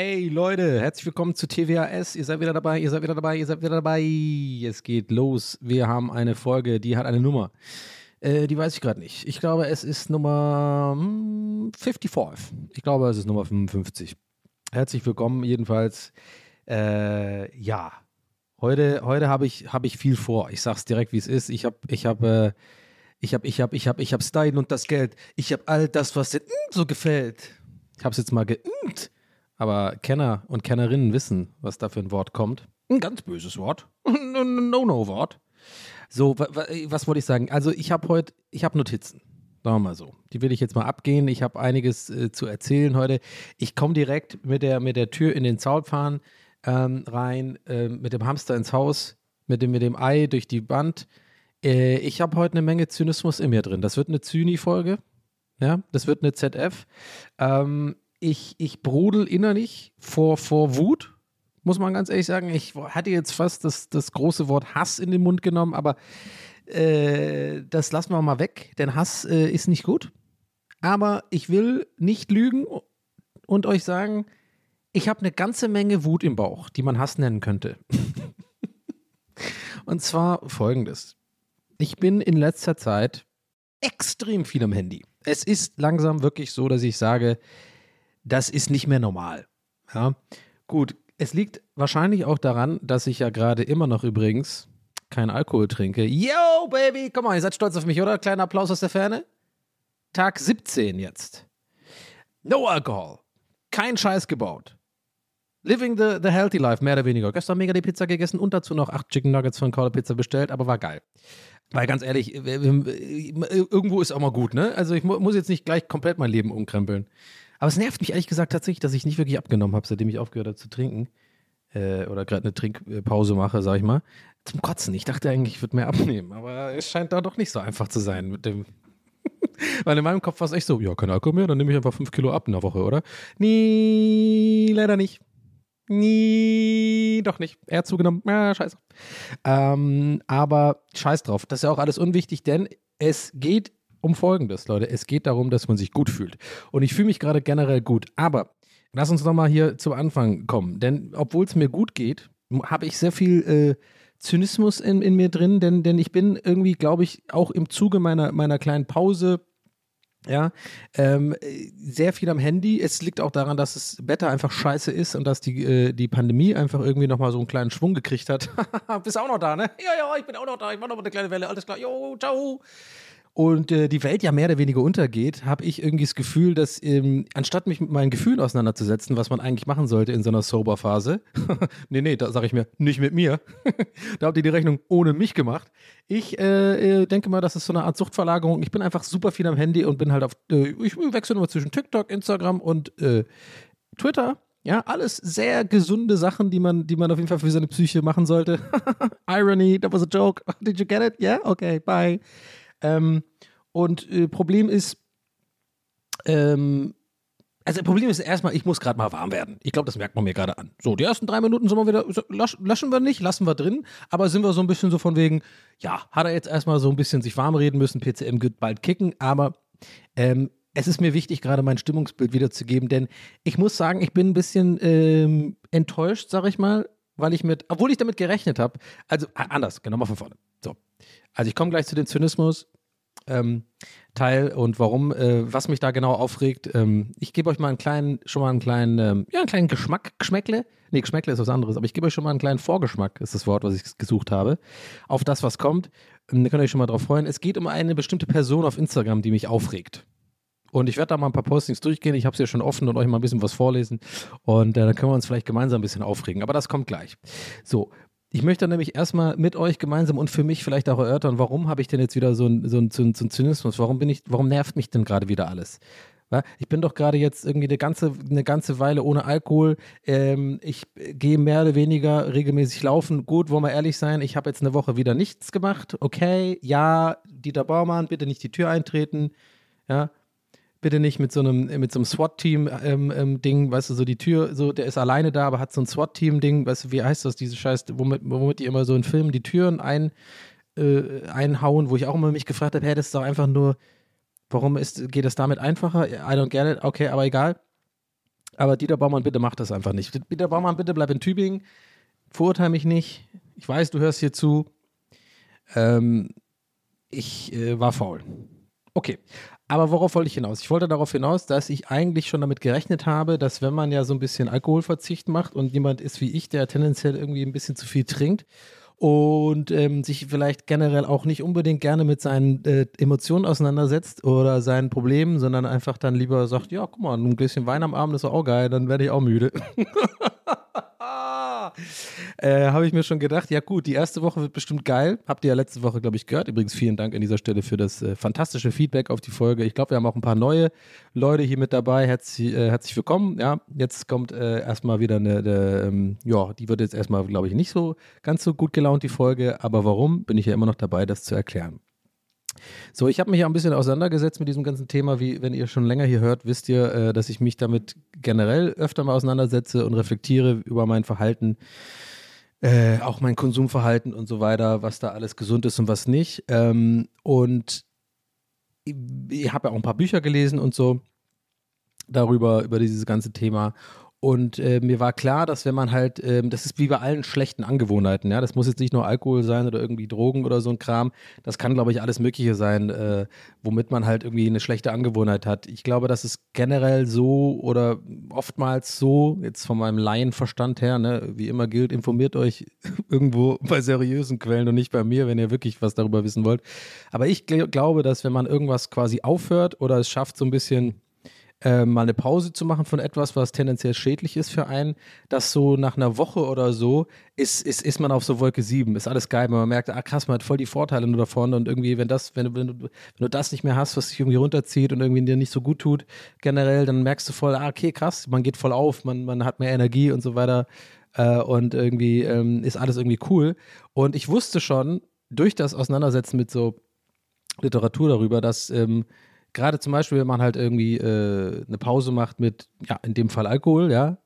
Hey Leute, herzlich willkommen zu TWAS. Ihr seid wieder dabei, ihr seid wieder dabei, ihr seid wieder dabei. Es geht los. Wir haben eine Folge, die hat eine Nummer. Äh, die weiß ich gerade nicht. Ich glaube, es ist Nummer hm, 55. Ich glaube, es ist Nummer 55. Herzlich willkommen jedenfalls. Äh, ja, heute, heute habe ich, hab ich viel vor. Ich sag's direkt, wie es ist. Ich habe, ich habe, äh, ich habe, ich habe, ich habe, ich habe Style und das Geld. Ich habe all das, was dir so gefällt. Ich habe es jetzt mal geimt. Aber Kenner und Kennerinnen wissen, was da für ein Wort kommt. Ein ganz böses Wort. Ein No-No-Wort. So, wa wa was wollte ich sagen? Also ich habe heute, ich habe Notizen. Sagen wir mal so. Die will ich jetzt mal abgehen. Ich habe einiges äh, zu erzählen heute. Ich komme direkt mit der, mit der Tür in den Zaunpfahl ähm, rein, äh, mit dem Hamster ins Haus, mit dem, mit dem Ei durch die Wand. Äh, ich habe heute eine Menge Zynismus in mir drin. Das wird eine Zyni-Folge. Ja, das wird eine ZF. Ähm, ich, ich brodel innerlich vor, vor Wut, muss man ganz ehrlich sagen. Ich hatte jetzt fast das, das große Wort Hass in den Mund genommen, aber äh, das lassen wir mal weg, denn Hass äh, ist nicht gut. Aber ich will nicht lügen und euch sagen, ich habe eine ganze Menge Wut im Bauch, die man Hass nennen könnte. und zwar folgendes. Ich bin in letzter Zeit extrem viel am Handy. Es ist langsam wirklich so, dass ich sage, das ist nicht mehr normal. Ja, gut. Es liegt wahrscheinlich auch daran, dass ich ja gerade immer noch übrigens keinen Alkohol trinke. Yo, Baby, komm mal, ihr seid stolz auf mich, oder? Kleiner Applaus aus der Ferne. Tag 17 jetzt. No Alkohol. Kein Scheiß gebaut. Living the, the healthy life, mehr oder weniger. Gestern mega die Pizza gegessen und dazu noch acht Chicken Nuggets von Caller Pizza bestellt, aber war geil. Weil ganz ehrlich, irgendwo ist auch mal gut, ne? Also ich muss jetzt nicht gleich komplett mein Leben umkrempeln. Aber es nervt mich ehrlich gesagt tatsächlich, dass ich nicht wirklich abgenommen habe, seitdem ich aufgehört habe zu trinken. Äh, oder gerade eine Trinkpause mache, sag ich mal. Zum Kotzen. Ich dachte eigentlich, ich würde mehr abnehmen. Aber es scheint da doch nicht so einfach zu sein mit dem. Weil in meinem Kopf war es echt so, ja, kein Alkohol mehr, dann nehme ich einfach fünf Kilo ab in der Woche, oder? Nie, leider nicht. Nie, doch nicht. Er hat zugenommen. Ja, scheiße. Ähm, aber scheiß drauf. Das ist ja auch alles unwichtig, denn es geht um Folgendes, Leute. Es geht darum, dass man sich gut fühlt. Und ich fühle mich gerade generell gut. Aber lass uns nochmal hier zum Anfang kommen. Denn obwohl es mir gut geht, habe ich sehr viel äh, Zynismus in, in mir drin. Denn, denn ich bin irgendwie, glaube ich, auch im Zuge meiner, meiner kleinen Pause ja, ähm, sehr viel am Handy. Es liegt auch daran, dass das Wetter einfach scheiße ist und dass die, äh, die Pandemie einfach irgendwie nochmal so einen kleinen Schwung gekriegt hat. Bist auch noch da, ne? Ja, ja, ich bin auch noch da. Ich mache noch mal eine kleine Welle. Alles klar. Jo, ciao und äh, die Welt ja mehr oder weniger untergeht, habe ich irgendwie das Gefühl, dass ähm, anstatt mich mit meinen Gefühlen auseinanderzusetzen, was man eigentlich machen sollte in so einer Sober-Phase, nee, nee, da sage ich mir, nicht mit mir, da habt ihr die Rechnung ohne mich gemacht. Ich äh, äh, denke mal, das ist so eine Art Suchtverlagerung. Ich bin einfach super viel am Handy und bin halt auf, äh, ich wechsle nur zwischen TikTok, Instagram und äh, Twitter. Ja, alles sehr gesunde Sachen, die man, die man auf jeden Fall für seine Psyche machen sollte. Irony, that was a joke. Did you get it? Yeah? Okay, bye. Ähm, und äh, Problem ist, ähm, also Problem ist erstmal, ich muss gerade mal warm werden. Ich glaube, das merkt man mir gerade an. So, die ersten drei Minuten sind wir wieder, löschen wir nicht, lassen wir drin, aber sind wir so ein bisschen so von wegen, ja, hat er jetzt erstmal so ein bisschen sich warm reden müssen, PCM wird bald kicken, aber ähm, es ist mir wichtig, gerade mein Stimmungsbild wiederzugeben, denn ich muss sagen, ich bin ein bisschen ähm, enttäuscht, sag ich mal, weil ich mit, obwohl ich damit gerechnet habe, also anders, genau mal von vorne. So, also ich komme gleich zu dem Zynismus. Ähm, Teil und warum, äh, was mich da genau aufregt. Ähm, ich gebe euch mal einen kleinen, schon mal einen kleinen, ähm, ja, einen kleinen Geschmack, Geschmäckle. Nee, Geschmäckle ist was anderes, aber ich gebe euch schon mal einen kleinen Vorgeschmack, ist das Wort, was ich gesucht habe, auf das, was kommt. Ähm, da könnt ihr euch schon mal drauf freuen. Es geht um eine bestimmte Person auf Instagram, die mich aufregt. Und ich werde da mal ein paar Postings durchgehen. Ich habe es ja schon offen und euch mal ein bisschen was vorlesen. Und äh, dann können wir uns vielleicht gemeinsam ein bisschen aufregen. Aber das kommt gleich. So, ich möchte nämlich erstmal mit euch gemeinsam und für mich vielleicht auch erörtern, warum habe ich denn jetzt wieder so einen so ein, so ein Zynismus? Warum bin ich, warum nervt mich denn gerade wieder alles? Ich bin doch gerade jetzt irgendwie eine ganze, eine ganze Weile ohne Alkohol. Ähm, ich gehe mehr oder weniger regelmäßig laufen. Gut, wollen wir ehrlich sein, ich habe jetzt eine Woche wieder nichts gemacht. Okay, ja, Dieter Baumann, bitte nicht die Tür eintreten. Ja, bitte nicht mit so einem, mit so einem SWAT-Team-Ding, ähm, ähm, weißt du, so die Tür, so, der ist alleine da, aber hat so ein SWAT-Team-Ding, weißt du, wie heißt das, diese Scheiß, womit, womit die immer so in Filmen die Türen ein, äh, einhauen, wo ich auch immer mich gefragt habe, hey, das ist doch einfach nur, warum ist, geht das damit einfacher? I don't get it, okay, aber egal. Aber Dieter Baumann, bitte mach das einfach nicht. Dieter Baumann, bitte bleib in Tübingen, verurteile mich nicht. Ich weiß, du hörst hier zu. Ähm, ich äh, war faul. Okay, aber worauf wollte ich hinaus? Ich wollte darauf hinaus, dass ich eigentlich schon damit gerechnet habe, dass wenn man ja so ein bisschen Alkoholverzicht macht und jemand ist wie ich, der tendenziell irgendwie ein bisschen zu viel trinkt und ähm, sich vielleicht generell auch nicht unbedingt gerne mit seinen äh, Emotionen auseinandersetzt oder seinen Problemen, sondern einfach dann lieber sagt, ja, guck mal, ein bisschen Wein am Abend ist auch geil, dann werde ich auch müde. äh, habe ich mir schon gedacht, ja gut, die erste Woche wird bestimmt geil. Habt ihr ja letzte Woche, glaube ich, gehört. Übrigens vielen Dank an dieser Stelle für das äh, fantastische Feedback auf die Folge. Ich glaube, wir haben auch ein paar neue Leute hier mit dabei. Herzlich, äh, herzlich willkommen. Ja, jetzt kommt äh, erstmal wieder eine, eine ähm, ja, die wird jetzt erstmal, glaube ich, nicht so ganz so gut gelaunt, die Folge. Aber warum, bin ich ja immer noch dabei, das zu erklären. So, ich habe mich ja ein bisschen auseinandergesetzt mit diesem ganzen Thema. Wie wenn ihr schon länger hier hört, wisst ihr, äh, dass ich mich damit generell öfter mal auseinandersetze und reflektiere über mein Verhalten, äh, auch mein Konsumverhalten und so weiter, was da alles gesund ist und was nicht. Ähm, und ich, ich habe ja auch ein paar Bücher gelesen und so darüber, über dieses ganze Thema. Und äh, mir war klar, dass wenn man halt, ähm, das ist wie bei allen schlechten Angewohnheiten, ja, das muss jetzt nicht nur Alkohol sein oder irgendwie Drogen oder so ein Kram, das kann, glaube ich, alles Mögliche sein, äh, womit man halt irgendwie eine schlechte Angewohnheit hat. Ich glaube, das ist generell so oder oftmals so, jetzt von meinem Laienverstand her, ne, wie immer gilt, informiert euch irgendwo bei seriösen Quellen und nicht bei mir, wenn ihr wirklich was darüber wissen wollt. Aber ich gl glaube, dass wenn man irgendwas quasi aufhört oder es schafft, so ein bisschen äh, mal eine Pause zu machen von etwas, was tendenziell schädlich ist für einen, dass so nach einer Woche oder so ist, ist, ist man auf so Wolke 7, ist alles geil, man merkt, ah krass, man hat voll die Vorteile nur davon und irgendwie, wenn das, wenn, wenn, du, wenn du das nicht mehr hast, was dich irgendwie runterzieht und irgendwie dir nicht so gut tut, generell, dann merkst du voll, ah okay, krass, man geht voll auf, man, man hat mehr Energie und so weiter äh, und irgendwie ähm, ist alles irgendwie cool. Und ich wusste schon, durch das Auseinandersetzen mit so Literatur darüber, dass ähm, gerade zum Beispiel, wenn man halt irgendwie äh, eine Pause macht mit, ja, in dem Fall Alkohol, ja,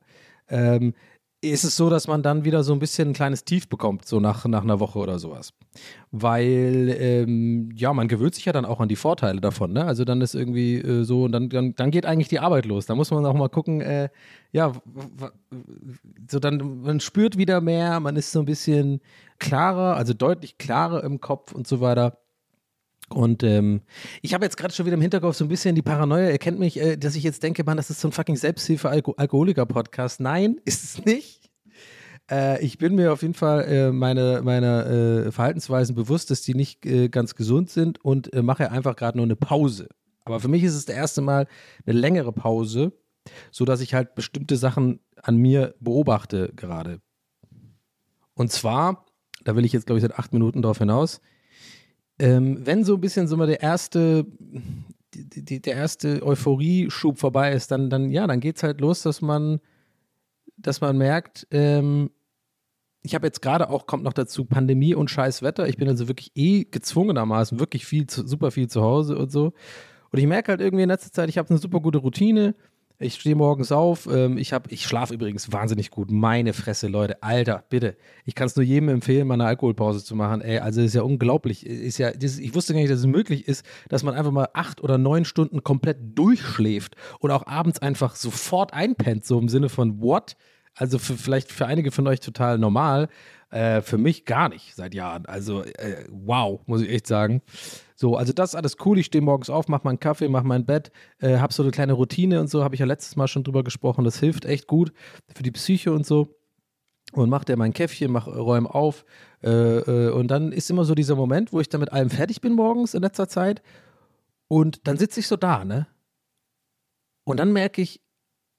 ähm, ist es so, dass man dann wieder so ein bisschen ein kleines Tief bekommt, so nach, nach einer Woche oder sowas. Weil, ähm, ja, man gewöhnt sich ja dann auch an die Vorteile davon, ne? Also dann ist irgendwie äh, so, und dann, dann, dann geht eigentlich die Arbeit los. Da muss man auch mal gucken, äh, ja, so dann, man spürt wieder mehr, man ist so ein bisschen klarer, also deutlich klarer im Kopf und so weiter. Und ähm, ich habe jetzt gerade schon wieder im Hinterkopf so ein bisschen die Paranoia, er kennt mich, äh, dass ich jetzt denke, man, das ist so ein fucking Selbsthilfe-Alkoholiker-Podcast. Nein, ist es nicht. Äh, ich bin mir auf jeden Fall äh, meine, meine äh, Verhaltensweisen bewusst, dass die nicht äh, ganz gesund sind und äh, mache einfach gerade nur eine Pause. Aber für mich ist es das erste Mal eine längere Pause, sodass ich halt bestimmte Sachen an mir beobachte gerade. Und zwar, da will ich jetzt, glaube ich, seit acht Minuten darauf hinaus, ähm, wenn so ein bisschen so mal der erste, die, die, der erste Euphorie-Schub vorbei ist, dann, dann ja, dann geht es halt los, dass man, dass man merkt, ähm, ich habe jetzt gerade auch, kommt noch dazu, Pandemie und scheiß Wetter. Ich bin also wirklich eh gezwungenermaßen wirklich viel, super viel zu Hause und so. Und ich merke halt irgendwie in letzter Zeit, ich habe eine super gute Routine. Ich stehe morgens auf. Ähm, ich ich schlafe übrigens wahnsinnig gut. Meine Fresse, Leute. Alter, bitte. Ich kann es nur jedem empfehlen, mal eine Alkoholpause zu machen. Ey, also ist ja unglaublich. Ist ja, das, ich wusste gar nicht, dass es möglich ist, dass man einfach mal acht oder neun Stunden komplett durchschläft und auch abends einfach sofort einpennt. So im Sinne von what? Also für, vielleicht für einige von euch total normal. Äh, für mich gar nicht seit Jahren. Also äh, wow, muss ich echt sagen. So, also das ist alles cool. Ich stehe morgens auf, mache meinen Kaffee, mache mein Bett, äh, habe so eine kleine Routine und so, habe ich ja letztes Mal schon drüber gesprochen. Das hilft echt gut für die Psyche und so. Und mache der mein Käffchen, mach, räume auf. Äh, äh, und dann ist immer so dieser Moment, wo ich dann mit allem fertig bin morgens in letzter Zeit. Und dann sitze ich so da, ne? Und dann merke ich,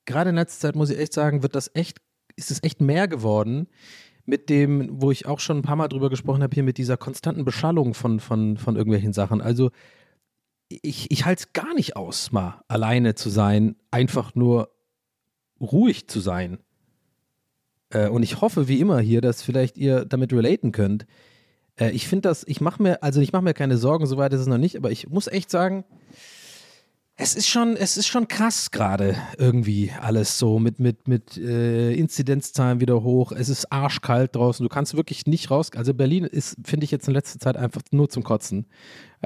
gerade in letzter Zeit muss ich echt sagen, wird das echt, ist es echt mehr geworden mit dem, wo ich auch schon ein paar Mal drüber gesprochen habe, hier mit dieser konstanten Beschallung von, von, von irgendwelchen Sachen. Also ich, ich halte es gar nicht aus, mal alleine zu sein, einfach nur ruhig zu sein. Äh, und ich hoffe, wie immer hier, dass vielleicht ihr damit relaten könnt. Äh, ich finde das, ich mache mir, also ich mache mir keine Sorgen, soweit ist es noch nicht, aber ich muss echt sagen, es ist schon, es ist schon krass gerade irgendwie alles so mit, mit, mit äh, Inzidenzzahlen wieder hoch. Es ist arschkalt draußen. Du kannst wirklich nicht raus. Also Berlin ist, finde ich jetzt in letzter Zeit einfach nur zum Kotzen.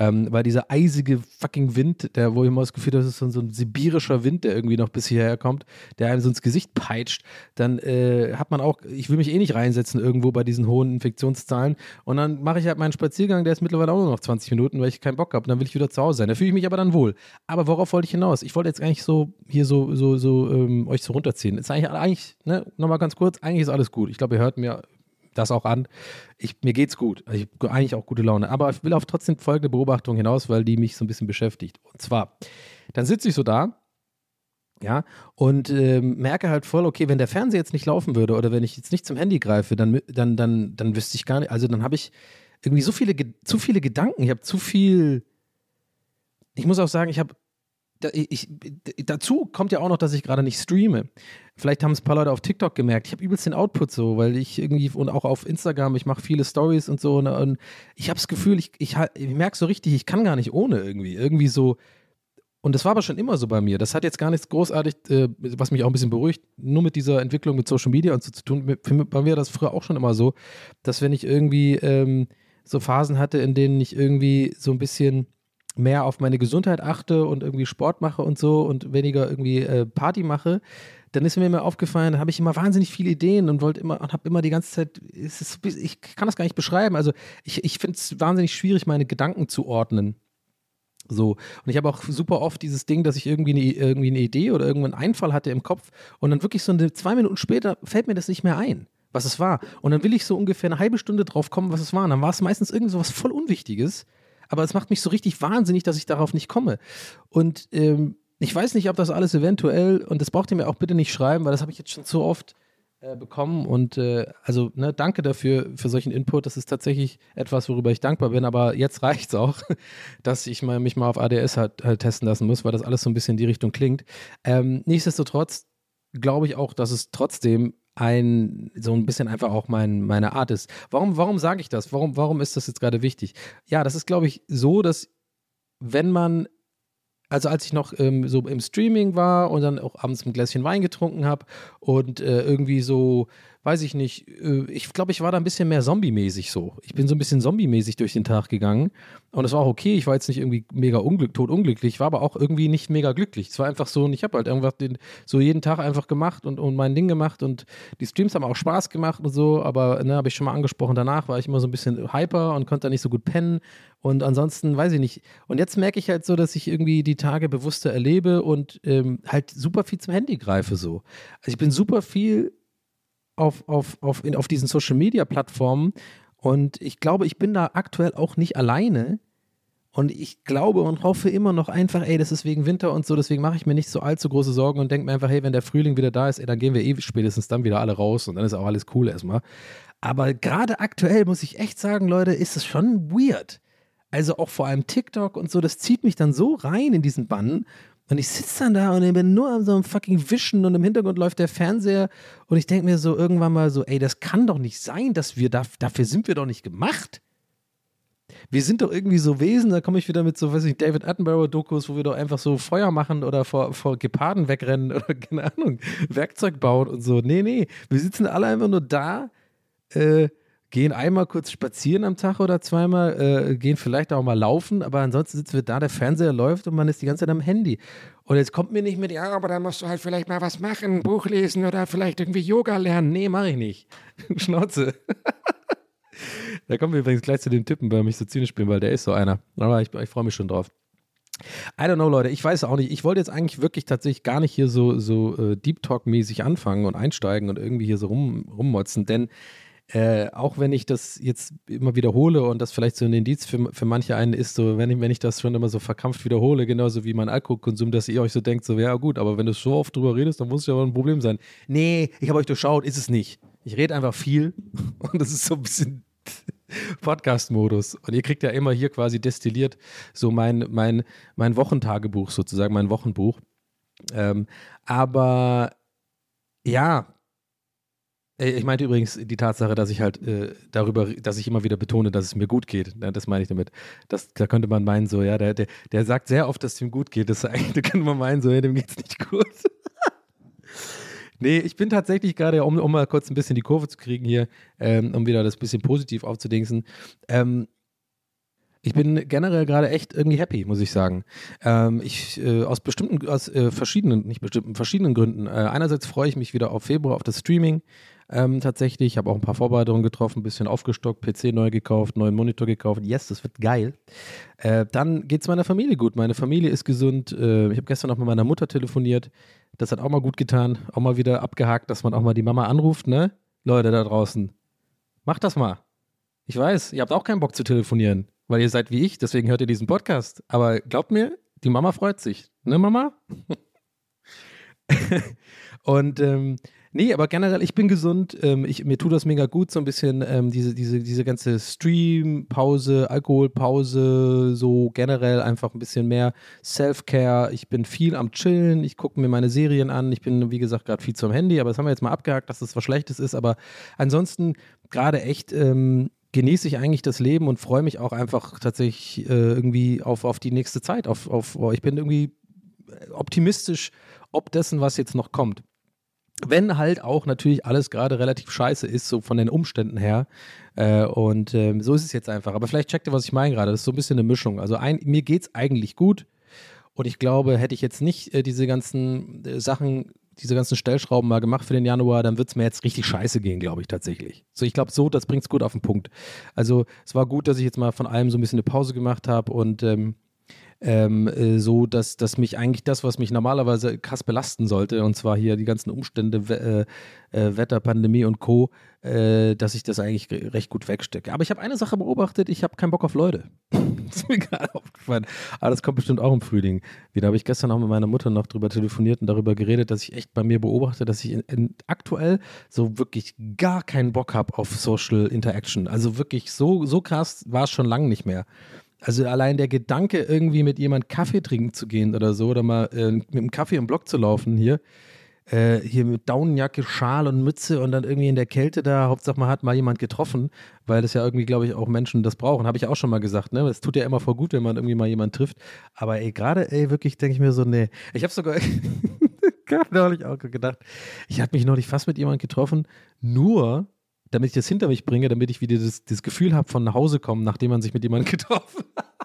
Ähm, weil dieser eisige fucking Wind, der, wo ich immer das Gefühl habe, das ist so, so ein sibirischer Wind, der irgendwie noch bis hierher kommt, der einem so ins Gesicht peitscht, dann äh, hat man auch, ich will mich eh nicht reinsetzen irgendwo bei diesen hohen Infektionszahlen und dann mache ich halt meinen Spaziergang, der ist mittlerweile auch nur noch 20 Minuten, weil ich keinen Bock habe. Dann will ich wieder zu Hause sein. Da fühle ich mich aber dann wohl. Aber worauf wollte ich hinaus? Ich wollte jetzt eigentlich so hier so, so, so ähm, euch so runterziehen. Ist eigentlich, eigentlich ne, nochmal ganz kurz, eigentlich ist alles gut. Ich glaube, ihr hört mir das auch an. Ich, mir geht's gut. Ich habe eigentlich auch gute Laune. Aber ich will auf trotzdem folgende Beobachtung hinaus, weil die mich so ein bisschen beschäftigt. Und zwar, dann sitze ich so da, ja, und äh, merke halt voll, okay, wenn der Fernseher jetzt nicht laufen würde oder wenn ich jetzt nicht zum Handy greife, dann, dann, dann, dann wüsste ich gar nicht, also dann habe ich irgendwie so viele, zu viele Gedanken, ich habe zu viel, ich muss auch sagen, ich habe ich, dazu kommt ja auch noch, dass ich gerade nicht streame. Vielleicht haben es ein paar Leute auf TikTok gemerkt. Ich habe übelst den Output so, weil ich irgendwie und auch auf Instagram, ich mache viele Stories und so. Und, und ich habe das Gefühl, ich, ich, ich merke so richtig, ich kann gar nicht ohne irgendwie. Irgendwie so. Und das war aber schon immer so bei mir. Das hat jetzt gar nichts großartig, äh, was mich auch ein bisschen beruhigt, nur mit dieser Entwicklung mit Social Media und so zu tun. Für, bei mir war das früher auch schon immer so, dass wenn ich irgendwie ähm, so Phasen hatte, in denen ich irgendwie so ein bisschen mehr auf meine Gesundheit achte und irgendwie Sport mache und so und weniger irgendwie äh, Party mache, dann ist mir immer aufgefallen, da habe ich immer wahnsinnig viele Ideen und wollte immer und habe immer die ganze Zeit, ist, ich kann das gar nicht beschreiben. Also ich, ich finde es wahnsinnig schwierig, meine Gedanken zu ordnen. So. Und ich habe auch super oft dieses Ding, dass ich irgendwie eine, irgendwie eine Idee oder irgendeinen Einfall hatte im Kopf und dann wirklich so eine, zwei Minuten später fällt mir das nicht mehr ein, was es war. Und dann will ich so ungefähr eine halbe Stunde drauf kommen, was es war. Und dann war es meistens irgend so was voll Unwichtiges aber es macht mich so richtig wahnsinnig, dass ich darauf nicht komme. Und ähm, ich weiß nicht, ob das alles eventuell, und das braucht ihr mir auch bitte nicht schreiben, weil das habe ich jetzt schon so oft äh, bekommen. Und äh, also, ne, danke dafür, für solchen Input. Das ist tatsächlich etwas, worüber ich dankbar bin. Aber jetzt reicht es auch, dass ich mal, mich mal auf ADS halt, halt, testen lassen muss, weil das alles so ein bisschen in die Richtung klingt. Ähm, nichtsdestotrotz glaube ich auch, dass es trotzdem ein, so ein bisschen einfach auch mein, meine Art ist. Warum, warum sage ich das? Warum, warum ist das jetzt gerade wichtig? Ja, das ist, glaube ich, so, dass wenn man, also als ich noch ähm, so im Streaming war und dann auch abends ein Gläschen Wein getrunken habe und äh, irgendwie so weiß ich nicht, äh, ich glaube, ich war da ein bisschen mehr zombie-mäßig so. Ich bin so ein bisschen zombie-mäßig durch den Tag gegangen und es war auch okay. Ich war jetzt nicht irgendwie mega unglück, tot unglücklich, war aber auch irgendwie nicht mega glücklich. Es war einfach so und ich habe halt irgendwas den, so jeden Tag einfach gemacht und, und mein Ding gemacht und die Streams haben auch Spaß gemacht und so, aber ne, habe ich schon mal angesprochen, danach war ich immer so ein bisschen hyper und konnte da nicht so gut pennen und ansonsten weiß ich nicht. Und jetzt merke ich halt so, dass ich irgendwie die Tage bewusster erlebe und ähm, halt super viel zum Handy greife so. Also ich bin super viel auf, auf, auf, in, auf diesen Social Media Plattformen und ich glaube, ich bin da aktuell auch nicht alleine. Und ich glaube und hoffe immer noch einfach, ey, das ist wegen Winter und so, deswegen mache ich mir nicht so allzu große Sorgen und denke mir einfach, hey, wenn der Frühling wieder da ist, ey, dann gehen wir eh spätestens dann wieder alle raus und dann ist auch alles cool erstmal. Aber gerade aktuell muss ich echt sagen, Leute, ist es schon weird. Also auch vor allem TikTok und so, das zieht mich dann so rein in diesen Bann, und ich sitze dann da und bin nur an so einem fucking Wischen und im Hintergrund läuft der Fernseher und ich denke mir so irgendwann mal so, ey, das kann doch nicht sein, dass wir da, dafür sind wir doch nicht gemacht. Wir sind doch irgendwie so Wesen, da komme ich wieder mit so, weiß ich, David Attenborough-Dokus, wo wir doch einfach so Feuer machen oder vor, vor Geparden wegrennen oder keine Ahnung, Werkzeug bauen und so. Nee, nee, wir sitzen alle einfach nur da, äh, gehen einmal kurz spazieren am Tag oder zweimal, äh, gehen vielleicht auch mal laufen, aber ansonsten sitzen wir da, der Fernseher läuft und man ist die ganze Zeit am Handy. Und jetzt kommt mir nicht mit, ja, aber dann musst du halt vielleicht mal was machen, ein Buch lesen oder vielleicht irgendwie Yoga lernen. Nee, mache ich nicht. Schnauze. da kommen wir übrigens gleich zu dem Typen, bei mich so zynisch bin, weil der ist so einer. Aber ich, ich freue mich schon drauf. I don't know, Leute. Ich weiß auch nicht. Ich wollte jetzt eigentlich wirklich tatsächlich gar nicht hier so, so äh, Deep Talk-mäßig anfangen und einsteigen und irgendwie hier so rum, rummotzen, denn äh, auch wenn ich das jetzt immer wiederhole und das vielleicht so ein Indiz für, für manche einen ist, so, wenn ich, wenn ich das schon immer so verkrampft wiederhole, genauso wie mein Alkoholkonsum, dass ihr euch so denkt, so, ja gut, aber wenn du so oft drüber redest, dann muss es ja wohl ein Problem sein. Nee, ich habe euch durchschaut, ist es nicht. Ich rede einfach viel und das ist so ein bisschen Podcast-Modus. Und ihr kriegt ja immer hier quasi destilliert so mein, mein, mein Wochentagebuch sozusagen, mein Wochenbuch. Ähm, aber ja, ich meinte übrigens die Tatsache, dass ich halt äh, darüber, dass ich immer wieder betone, dass es mir gut geht. Ja, das meine ich damit. Das, da könnte man meinen, so, ja, der, der, der sagt sehr oft, dass es ihm gut geht. Das, da könnte man meinen, so, ja, dem geht es nicht gut. nee, ich bin tatsächlich gerade, um, um mal kurz ein bisschen die Kurve zu kriegen hier, ähm, um wieder das bisschen positiv aufzudingsen. Ähm, ich bin generell gerade echt irgendwie happy, muss ich sagen. Ähm, ich äh, aus bestimmten, aus äh, verschiedenen, nicht bestimmten, verschiedenen Gründen. Äh, einerseits freue ich mich wieder auf Februar, auf das Streaming. Ähm, tatsächlich, ich habe auch ein paar Vorbereitungen getroffen, ein bisschen aufgestockt, PC neu gekauft, neuen Monitor gekauft. Yes, das wird geil. Äh, dann geht es meiner Familie gut. Meine Familie ist gesund. Äh, ich habe gestern noch mit meiner Mutter telefoniert. Das hat auch mal gut getan. Auch mal wieder abgehakt, dass man auch mal die Mama anruft, ne? Leute da draußen. Macht das mal. Ich weiß, ihr habt auch keinen Bock zu telefonieren weil ihr seid wie ich, deswegen hört ihr diesen Podcast. Aber glaubt mir, die Mama freut sich. Ne, Mama? und ähm, nee, aber generell, ich bin gesund. Ähm, ich, mir tut das mega gut, so ein bisschen ähm, diese, diese, diese ganze Stream-Pause, Alkoholpause, so generell einfach ein bisschen mehr Self-Care. Ich bin viel am Chillen, ich gucke mir meine Serien an. Ich bin, wie gesagt, gerade viel zum Handy, aber das haben wir jetzt mal abgehakt, dass das was Schlechtes ist. Aber ansonsten gerade echt ähm, genieße ich eigentlich das Leben und freue mich auch einfach tatsächlich äh, irgendwie auf, auf die nächste Zeit. Auf, auf, oh, ich bin irgendwie optimistisch, ob dessen, was jetzt noch kommt. Wenn halt auch natürlich alles gerade relativ scheiße ist, so von den Umständen her. Äh, und äh, so ist es jetzt einfach. Aber vielleicht checkt ihr, was ich meine gerade. Das ist so ein bisschen eine Mischung. Also ein, mir geht es eigentlich gut. Und ich glaube, hätte ich jetzt nicht äh, diese ganzen äh, Sachen diese ganzen Stellschrauben mal gemacht für den Januar, dann wird es mir jetzt richtig scheiße gehen, glaube ich tatsächlich. So, ich glaube, so, das bringt es gut auf den Punkt. Also, es war gut, dass ich jetzt mal von allem so ein bisschen eine Pause gemacht habe und ähm, ähm, äh, so, dass, dass mich eigentlich das, was mich normalerweise krass belasten sollte, und zwar hier die ganzen Umstände, äh, äh, Wetter, Pandemie und Co., äh, dass ich das eigentlich recht gut wegstecke. Aber ich habe eine Sache beobachtet, ich habe keinen Bock auf Leute. das ist mir gerade aufgefallen. Aber das kommt bestimmt auch im Frühling. Wieder habe ich gestern auch mit meiner Mutter noch drüber telefoniert und darüber geredet, dass ich echt bei mir beobachte, dass ich in, in aktuell so wirklich gar keinen Bock habe auf Social Interaction. Also wirklich so, so krass war es schon lange nicht mehr. Also allein der Gedanke, irgendwie mit jemand Kaffee trinken zu gehen oder so, oder mal äh, mit einem Kaffee im Block zu laufen hier, äh, hier mit Daunenjacke, Schal und Mütze und dann irgendwie in der Kälte da, Hauptsache man hat mal jemand getroffen, weil das ja irgendwie, glaube ich, auch Menschen das brauchen. Habe ich auch schon mal gesagt, ne? Es tut ja immer voll gut, wenn man irgendwie mal jemanden trifft. Aber ey, gerade, ey, wirklich denke ich mir so, nee. Ich habe sogar neulich auch gedacht, ich habe mich neulich fast mit jemandem getroffen, nur damit ich das hinter mich bringe, damit ich wieder das, das Gefühl habe von nach Hause kommen, nachdem man sich mit jemandem getroffen hat.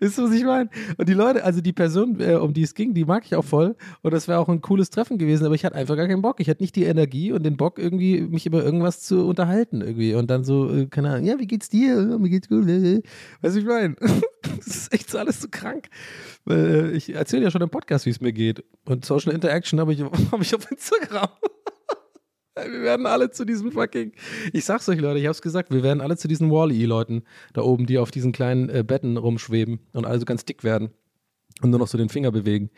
Ist was ich meine? Und die Leute, also die Person, äh, um die es ging, die mag ich auch voll. Und das wäre auch ein cooles Treffen gewesen, aber ich hatte einfach gar keinen Bock. Ich hatte nicht die Energie und den Bock, irgendwie mich über irgendwas zu unterhalten irgendwie. Und dann so, äh, keine Ahnung, ja, wie geht's dir? Mir geht's gut. Weißt du, ich meine? das ist echt so alles so krank. Äh, ich erzähle ja schon im Podcast, wie es mir geht. Und Social Interaction habe ich, hab ich auf Instagram. Wir werden alle zu diesem fucking. Ich sag's euch, Leute, ich hab's gesagt, wir werden alle zu diesen Wall-E-Leuten da oben, die auf diesen kleinen äh, Betten rumschweben und alle so ganz dick werden und nur noch so den Finger bewegen.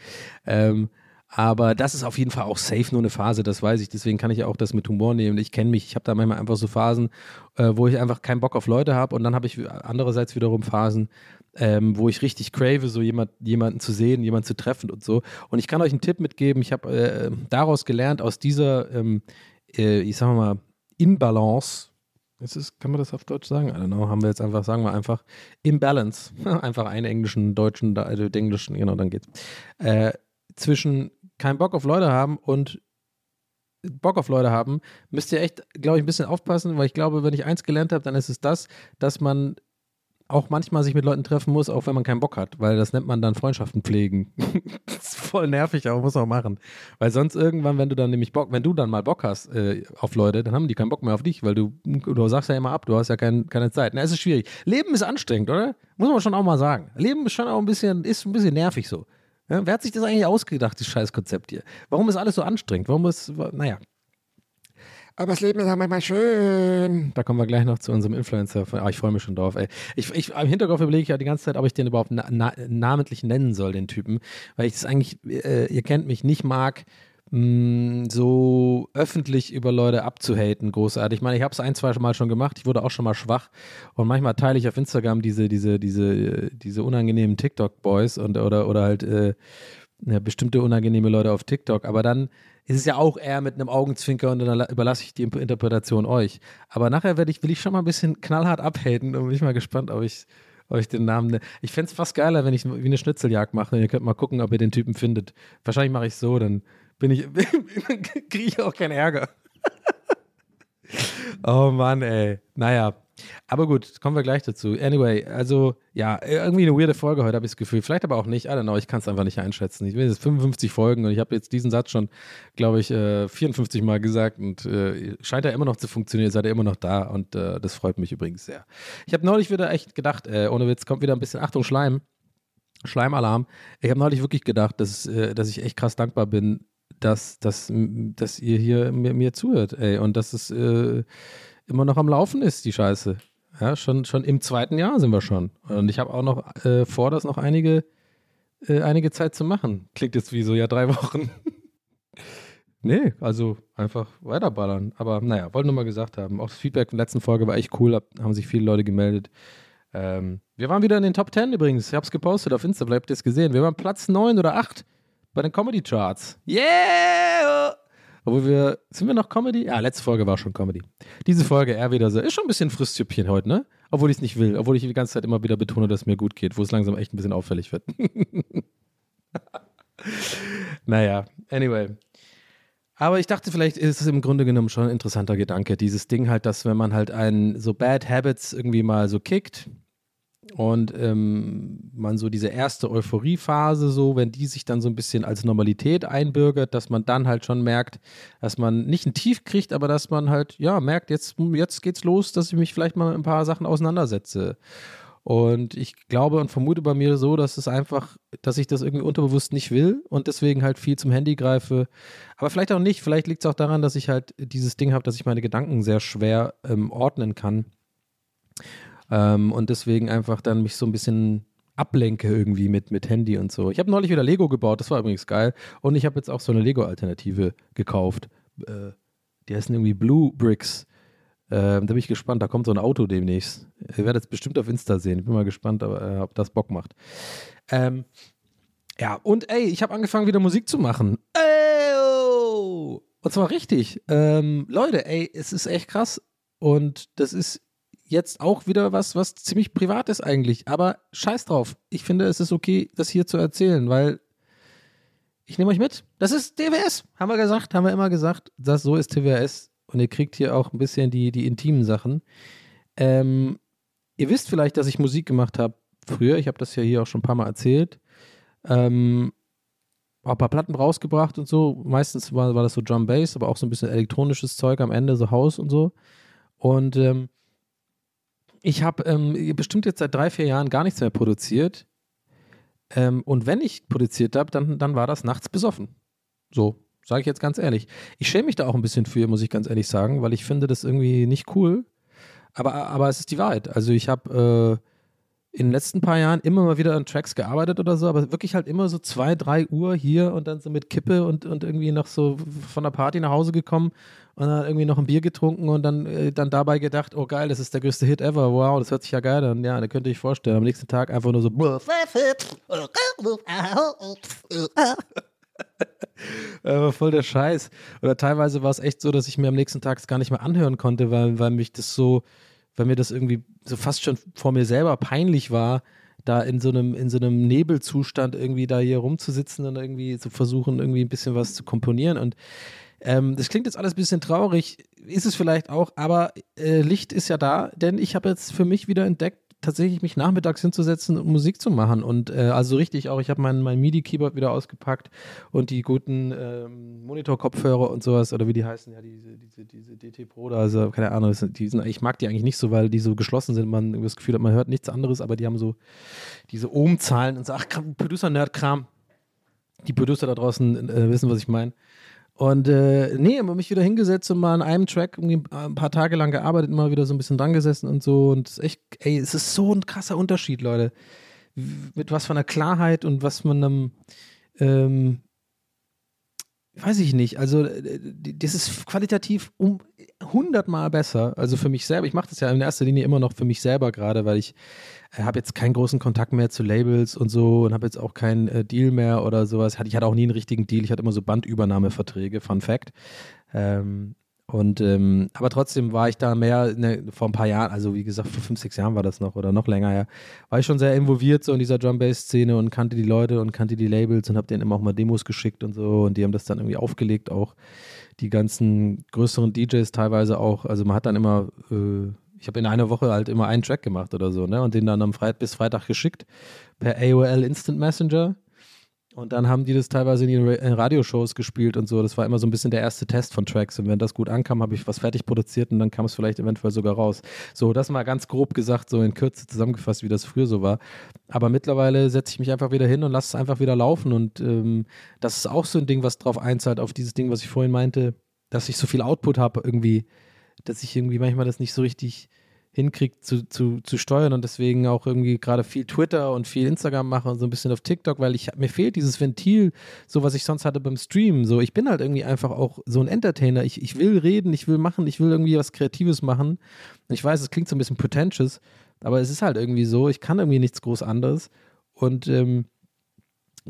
Ähm, aber das ist auf jeden Fall auch safe nur eine Phase, das weiß ich. Deswegen kann ich ja auch das mit Humor nehmen. Ich kenne mich, ich habe da manchmal einfach so Phasen, äh, wo ich einfach keinen Bock auf Leute habe und dann habe ich andererseits wiederum Phasen, ähm, wo ich richtig crave, so jemand, jemanden zu sehen, jemanden zu treffen und so. Und ich kann euch einen Tipp mitgeben. Ich habe äh, daraus gelernt, aus dieser ähm, äh, ich sag mal, Imbalance. Ist es, kann man das auf Deutsch sagen? I don't know, haben wir jetzt einfach, sagen wir einfach, Imbalance. einfach einen englischen, deutschen, also englischen, genau, dann geht's. Äh, zwischen keinen Bock auf Leute haben und Bock auf Leute haben, müsst ihr echt, glaube ich, ein bisschen aufpassen, weil ich glaube, wenn ich eins gelernt habe, dann ist es das, dass man auch manchmal sich mit Leuten treffen muss, auch wenn man keinen Bock hat, weil das nennt man dann Freundschaften pflegen. das ist voll nervig, aber muss auch machen. Weil sonst irgendwann, wenn du dann nämlich Bock, wenn du dann mal Bock hast äh, auf Leute, dann haben die keinen Bock mehr auf dich, weil du, du sagst ja immer ab, du hast ja kein, keine Zeit. Na, es ist schwierig. Leben ist anstrengend, oder? Muss man schon auch mal sagen. Leben ist schon auch ein bisschen, ist ein bisschen nervig so. Ja, wer hat sich das eigentlich ausgedacht, das Scheißkonzept hier? Warum ist alles so anstrengend? Warum ist, naja, aber das Leben ist auch manchmal schön. Da kommen wir gleich noch zu unserem Influencer. Ah, ich freue mich schon drauf. Ey. Ich, ich, Im Hinterkopf überlege ich ja die ganze Zeit, ob ich den überhaupt na, na, namentlich nennen soll, den Typen. Weil ich das eigentlich, äh, ihr kennt mich, nicht mag, mh, so öffentlich über Leute abzuhaten, großartig. Ich meine, ich habe es ein, zwei Mal schon gemacht. Ich wurde auch schon mal schwach. Und manchmal teile ich auf Instagram diese, diese, diese, diese unangenehmen TikTok-Boys und oder, oder halt äh, ja, bestimmte unangenehme Leute auf TikTok. Aber dann ist es ja auch eher mit einem Augenzwinker und dann überlasse ich die Interpretation euch. Aber nachher werde ich, will ich schon mal ein bisschen knallhart abhaten und bin ich mal gespannt, ob ich, ich den Namen. Ne ich fände es fast geiler, wenn ich wie eine Schnitzeljagd mache. Ihr könnt mal gucken, ob ihr den Typen findet. Wahrscheinlich mache ich so, dann bin ich, kriege ich auch keinen Ärger. oh Mann, ey. Naja, aber gut, kommen wir gleich dazu. Anyway, also ja, irgendwie eine weirde Folge heute, habe ich das Gefühl. Vielleicht aber auch nicht. I don't know, ich kann es einfach nicht einschätzen. Ich will jetzt 55 Folgen und ich habe jetzt diesen Satz schon, glaube ich, äh, 54 Mal gesagt und äh, scheint ja immer noch zu funktionieren. Seid ihr immer noch da und äh, das freut mich übrigens sehr. Ich habe neulich wieder echt gedacht, äh, ohne Witz, kommt wieder ein bisschen Achtung, Schleim. Schleimalarm. Ich habe neulich wirklich gedacht, dass, äh, dass ich echt krass dankbar bin, dass, dass, dass ihr hier mir, mir zuhört, ey, und dass es äh, immer noch am Laufen ist, die Scheiße. Ja, schon, schon im zweiten Jahr sind wir schon. Und ich habe auch noch äh, vor, das noch einige, äh, einige Zeit zu machen. Klingt jetzt wie so, ja, drei Wochen. nee, also einfach weiterballern. Aber naja, wollte nur mal gesagt haben. Auch das Feedback in der letzten Folge war echt cool, haben sich viele Leute gemeldet. Ähm, wir waren wieder in den Top 10 übrigens. Ich habe es gepostet auf Insta, habt ihr es gesehen. Wir waren Platz 9 oder 8 bei den Comedy Charts. Yeah! Obwohl wir, sind wir noch Comedy? Ja, letzte Folge war schon Comedy. Diese Folge eher wieder so, ist schon ein bisschen Frühstüppchen heute, ne? Obwohl ich es nicht will, obwohl ich die ganze Zeit immer wieder betone, dass es mir gut geht, wo es langsam echt ein bisschen auffällig wird. naja, anyway. Aber ich dachte, vielleicht ist es im Grunde genommen schon ein interessanter Gedanke. Dieses Ding halt, dass wenn man halt einen so Bad Habits irgendwie mal so kickt, und ähm, man so diese erste Euphoriephase, so, wenn die sich dann so ein bisschen als Normalität einbürgert, dass man dann halt schon merkt, dass man nicht ein Tief kriegt, aber dass man halt, ja, merkt, jetzt, jetzt geht's los, dass ich mich vielleicht mal mit ein paar Sachen auseinandersetze. Und ich glaube und vermute bei mir so, dass es einfach, dass ich das irgendwie unterbewusst nicht will und deswegen halt viel zum Handy greife. Aber vielleicht auch nicht. Vielleicht liegt es auch daran, dass ich halt dieses Ding habe, dass ich meine Gedanken sehr schwer ähm, ordnen kann. Ähm, und deswegen einfach dann mich so ein bisschen ablenke irgendwie mit, mit Handy und so. Ich habe neulich wieder Lego gebaut, das war übrigens geil. Und ich habe jetzt auch so eine Lego-Alternative gekauft. Äh, die heißen irgendwie Blue Bricks. Ähm, da bin ich gespannt, da kommt so ein Auto demnächst. Ihr werdet es bestimmt auf Insta sehen. Ich bin mal gespannt, aber, äh, ob das Bock macht. Ähm, ja, und ey, ich habe angefangen wieder Musik zu machen. Ey, oh! Und zwar richtig. Ähm, Leute, ey, es ist echt krass. Und das ist jetzt auch wieder was, was ziemlich privat ist eigentlich. Aber scheiß drauf. Ich finde, es ist okay, das hier zu erzählen, weil ich nehme euch mit. Das ist TWS. Haben wir gesagt, haben wir immer gesagt. Das, so ist TWS. Und ihr kriegt hier auch ein bisschen die, die intimen Sachen. Ähm, ihr wisst vielleicht, dass ich Musik gemacht habe früher. Ich habe das ja hier auch schon ein paar Mal erzählt. Ähm, auch ein paar Platten rausgebracht und so. Meistens war, war das so Drum Bass, aber auch so ein bisschen elektronisches Zeug am Ende, so Haus und so. Und ähm, ich habe ähm, bestimmt jetzt seit drei, vier Jahren gar nichts mehr produziert. Ähm, und wenn ich produziert habe, dann, dann war das nachts besoffen. So, sage ich jetzt ganz ehrlich. Ich schäme mich da auch ein bisschen für, muss ich ganz ehrlich sagen, weil ich finde das irgendwie nicht cool. Aber, aber es ist die Wahrheit. Also ich habe äh, in den letzten paar Jahren immer mal wieder an Tracks gearbeitet oder so, aber wirklich halt immer so zwei, drei Uhr hier und dann so mit Kippe und, und irgendwie noch so von der Party nach Hause gekommen und dann irgendwie noch ein Bier getrunken und dann, äh, dann dabei gedacht, oh geil, das ist der größte Hit ever, wow, das hört sich ja geil an. Ja, da könnte ich vorstellen. Am nächsten Tag einfach nur so. äh, voll der Scheiß. Oder teilweise war es echt so, dass ich mir am nächsten Tag es gar nicht mehr anhören konnte, weil, weil mich das so, weil mir das irgendwie so fast schon vor mir selber peinlich war, da in so einem, in so einem Nebelzustand irgendwie da hier rumzusitzen und irgendwie zu versuchen, irgendwie ein bisschen was zu komponieren. Und ähm, das klingt jetzt alles ein bisschen traurig, ist es vielleicht auch, aber äh, Licht ist ja da, denn ich habe jetzt für mich wieder entdeckt, tatsächlich mich nachmittags hinzusetzen und Musik zu machen. Und äh, also richtig auch, ich habe mein, mein MIDI-Keyboard wieder ausgepackt und die guten ähm, Monitor-Kopfhörer und sowas, oder wie die heißen, ja, diese, diese, diese DT Pro, da, also keine Ahnung, die sind, ich mag die eigentlich nicht so, weil die so geschlossen sind, man das Gefühl hat, man hört nichts anderes, aber die haben so diese Ohm-Zahlen und so, ach, Producer-Nerd-Kram. Die Producer da draußen äh, wissen, was ich meine. Und äh, nee, habe mich wieder hingesetzt und mal an einem Track ein paar Tage lang gearbeitet, mal wieder so ein bisschen dran gesessen und so. Und echt, ey, es ist so ein krasser Unterschied, Leute. Mit was von der Klarheit und was man einem, ähm, weiß ich nicht. Also, äh, das ist qualitativ um hundertmal besser. Also für mich selber. Ich mache das ja in erster Linie immer noch für mich selber gerade, weil ich äh, habe jetzt keinen großen Kontakt mehr zu Labels und so und habe jetzt auch keinen äh, Deal mehr oder sowas. Ich hatte auch nie einen richtigen Deal. Ich hatte immer so Bandübernahmeverträge, Fun Fact. Ähm, und ähm, aber trotzdem war ich da mehr ne, vor ein paar Jahren, also wie gesagt, vor fünf, sechs Jahren war das noch oder noch länger her, war ich schon sehr involviert so in dieser Drum Bass Szene und kannte die Leute und kannte die Labels und habe denen immer auch mal Demos geschickt und so und die haben das dann irgendwie aufgelegt auch die ganzen größeren DJs teilweise auch, also man hat dann immer äh, ich habe in einer Woche halt immer einen Track gemacht oder so, ne? Und den dann am Freit bis Freitag geschickt per AOL Instant Messenger. Und dann haben die das teilweise in in Radioshows gespielt und so. Das war immer so ein bisschen der erste Test von Tracks. Und wenn das gut ankam, habe ich was fertig produziert und dann kam es vielleicht eventuell sogar raus. So, das mal ganz grob gesagt, so in Kürze zusammengefasst, wie das früher so war. Aber mittlerweile setze ich mich einfach wieder hin und lasse es einfach wieder laufen. Und ähm, das ist auch so ein Ding, was drauf einzahlt, auf dieses Ding, was ich vorhin meinte, dass ich so viel Output habe irgendwie, dass ich irgendwie manchmal das nicht so richtig hinkriege zu, zu, zu steuern und deswegen auch irgendwie gerade viel Twitter und viel Instagram mache und so ein bisschen auf TikTok, weil ich mir fehlt dieses Ventil, so was ich sonst hatte beim Streamen. So, ich bin halt irgendwie einfach auch so ein Entertainer. Ich, ich will reden, ich will machen, ich will irgendwie was Kreatives machen. Und ich weiß, es klingt so ein bisschen pretentious, aber es ist halt irgendwie so, ich kann irgendwie nichts groß anderes. Und ähm,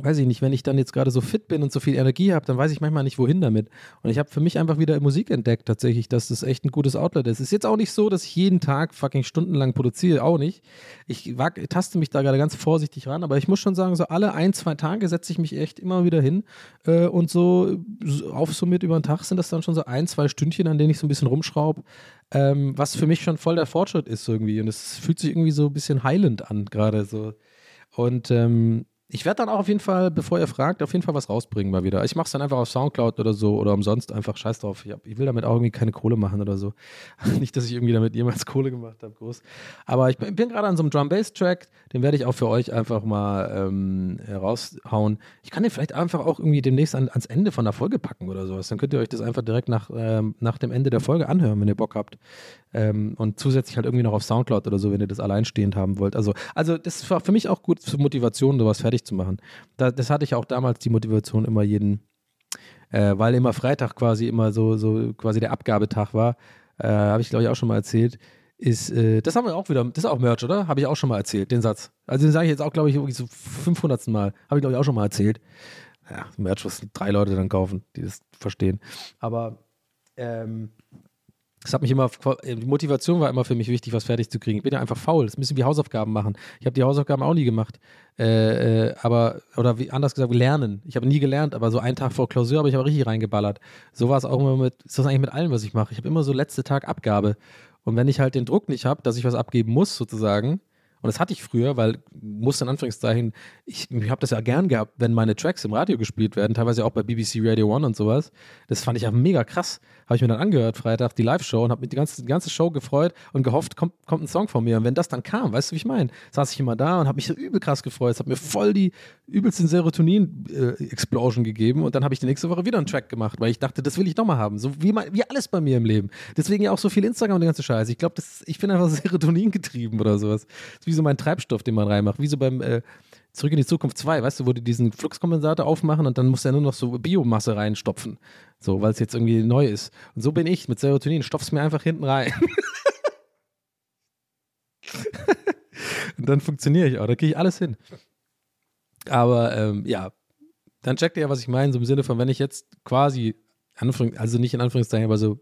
weiß ich nicht, wenn ich dann jetzt gerade so fit bin und so viel Energie habe, dann weiß ich manchmal nicht, wohin damit. Und ich habe für mich einfach wieder Musik entdeckt, tatsächlich, dass das echt ein gutes Outlet ist. Ist jetzt auch nicht so, dass ich jeden Tag fucking stundenlang produziere, auch nicht. Ich wag, taste mich da gerade ganz vorsichtig ran, aber ich muss schon sagen, so alle ein, zwei Tage setze ich mich echt immer wieder hin äh, und so, so aufsummiert über den Tag sind das dann schon so ein, zwei Stündchen, an denen ich so ein bisschen rumschraube, ähm, was für mich schon voll der Fortschritt ist irgendwie. Und es fühlt sich irgendwie so ein bisschen heilend an, gerade so. Und ähm, ich werde dann auch auf jeden Fall, bevor ihr fragt, auf jeden Fall was rausbringen mal wieder. Ich mache es dann einfach auf Soundcloud oder so oder umsonst einfach scheiß drauf. Ich, hab, ich will damit auch irgendwie keine Kohle machen oder so. Nicht, dass ich irgendwie damit jemals Kohle gemacht habe, groß. Aber ich bin, bin gerade an so einem Drum-Bass-Track, den werde ich auch für euch einfach mal ähm, raushauen. Ich kann den vielleicht einfach auch irgendwie demnächst an, ans Ende von der Folge packen oder sowas. Dann könnt ihr euch das einfach direkt nach, ähm, nach dem Ende der Folge anhören, wenn ihr Bock habt. Ähm, und zusätzlich halt irgendwie noch auf Soundcloud oder so, wenn ihr das alleinstehend haben wollt. Also, also das war für mich auch gut für Motivation, sowas fertig zu machen. Da, das hatte ich auch damals die Motivation immer jeden, äh, weil immer Freitag quasi immer so, so quasi der Abgabetag war, äh, habe ich glaube ich auch schon mal erzählt, ist, äh, das haben wir auch wieder, das ist auch Merch, oder? Habe ich auch schon mal erzählt, den Satz. Also den sage ich jetzt auch, glaube ich, wirklich so 500. Mal. Habe ich glaube ich auch schon mal erzählt. Ja, Merch, was drei Leute dann kaufen, die das verstehen. Aber ähm, das hat mich immer, die Motivation war immer für mich wichtig, was fertig zu kriegen. Ich bin ja einfach faul. Das müssen wie Hausaufgaben machen. Ich habe die Hausaufgaben auch nie gemacht. Äh, äh, aber, oder wie anders gesagt, lernen. Ich habe nie gelernt, aber so einen Tag vor Klausur habe ich aber richtig reingeballert. So war es auch immer mit, ist das eigentlich mit allem, was ich mache. Ich habe immer so letzte Tag Abgabe. Und wenn ich halt den Druck nicht habe, dass ich was abgeben muss, sozusagen, und das hatte ich früher, weil, muss in Anführungszeichen, ich, ich habe das ja gern gehabt, wenn meine Tracks im Radio gespielt werden, teilweise auch bei BBC Radio One und sowas. Das fand ich ja mega krass. Habe ich mir dann angehört, Freitag, die Live-Show und habe mich die ganze, die ganze Show gefreut und gehofft, kommt, kommt ein Song von mir. Und wenn das dann kam, weißt du, wie ich meine? Saß ich immer da und habe mich so übel krass gefreut. Es hat mir voll die übelsten Serotonin-Explosion gegeben und dann habe ich die nächste Woche wieder einen Track gemacht, weil ich dachte, das will ich nochmal haben. So wie, mein, wie alles bei mir im Leben. Deswegen ja auch so viel Instagram und die ganze Scheiße. Ich glaube, ich bin einfach Serotonin getrieben oder sowas. Das wie so mein Treibstoff, den man reinmacht. Wie so beim äh, Zurück in die Zukunft 2, weißt du, wo die diesen Fluxkompensator aufmachen und dann muss er nur noch so Biomasse reinstopfen. So, weil es jetzt irgendwie neu ist. Und so bin ich mit Serotonin. Stopf's mir einfach hinten rein. und dann funktioniere ich auch. Da kriege ich alles hin. Aber ähm, ja, dann checkt ihr ja, was ich meine, so im Sinne von, wenn ich jetzt quasi, also nicht in Anführungszeichen, aber so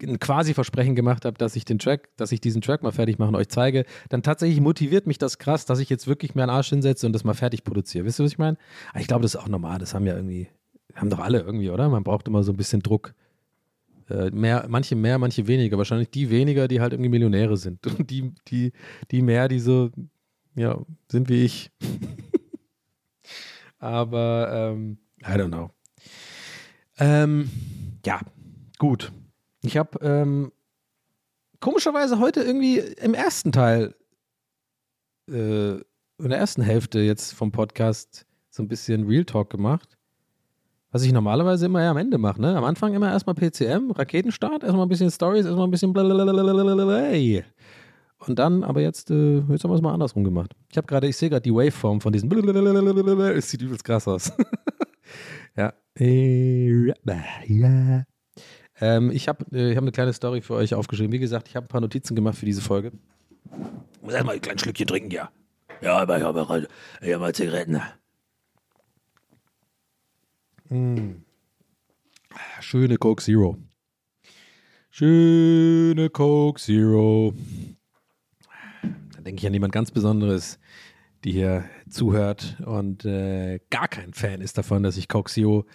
ein quasi Versprechen gemacht habe, dass ich den Track, dass ich diesen Track mal fertig mache und euch zeige, dann tatsächlich motiviert mich das krass, dass ich jetzt wirklich mir einen Arsch hinsetze und das mal fertig produziere. Wisst ihr, was ich meine? Ich glaube, das ist auch normal. Das haben ja irgendwie, haben doch alle irgendwie, oder? Man braucht immer so ein bisschen Druck. Äh, mehr, manche mehr, manche weniger. Wahrscheinlich die weniger, die halt irgendwie Millionäre sind. Und die, die, die mehr, die so, ja, sind wie ich. Aber, ähm, I don't know. Ähm, ja, gut. Ich habe ähm, komischerweise heute irgendwie im ersten Teil, äh, in der ersten Hälfte jetzt vom Podcast so ein bisschen Real Talk gemacht. Was ich normalerweise immer ja am Ende mache, ne? Am Anfang immer erstmal PCM, Raketenstart, erstmal ein bisschen Stories, erstmal ein bisschen blablabla. Und dann, aber jetzt, äh, jetzt haben wir es mal andersrum gemacht. Ich habe gerade, ich sehe gerade die Waveform von diesen Es sieht übelst krass aus. Ja. Äh, ja. Ähm, ich habe äh, ich hab eine kleine Story für euch aufgeschrieben. Wie gesagt, ich habe ein paar Notizen gemacht für diese Folge. Muss erstmal ein kleines Schlückchen trinken, ja. Ja, aber ich habe hab mal Zigaretten. Mm. Schöne Coke Zero. Schöne Coke Zero. Da denke ich an jemand ganz Besonderes, die hier zuhört und äh, gar kein Fan ist davon, dass ich Coke Zero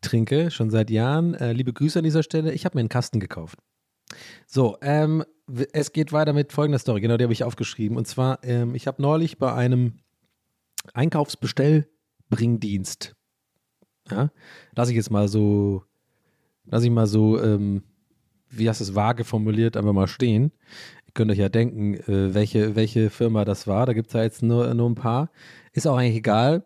trinke, schon seit Jahren. Äh, liebe Grüße an dieser Stelle. Ich habe mir einen Kasten gekauft. So, ähm, es geht weiter mit folgender Story. Genau, die habe ich aufgeschrieben. Und zwar, ähm, ich habe neulich bei einem Einkaufsbestellbringdienst, ja, lasse ich jetzt mal so, lasse ich mal so, ähm, wie hast du es vage formuliert, einfach mal stehen. Ihr könnt euch ja denken, äh, welche, welche Firma das war. Da gibt es ja jetzt nur, nur ein paar. Ist auch eigentlich egal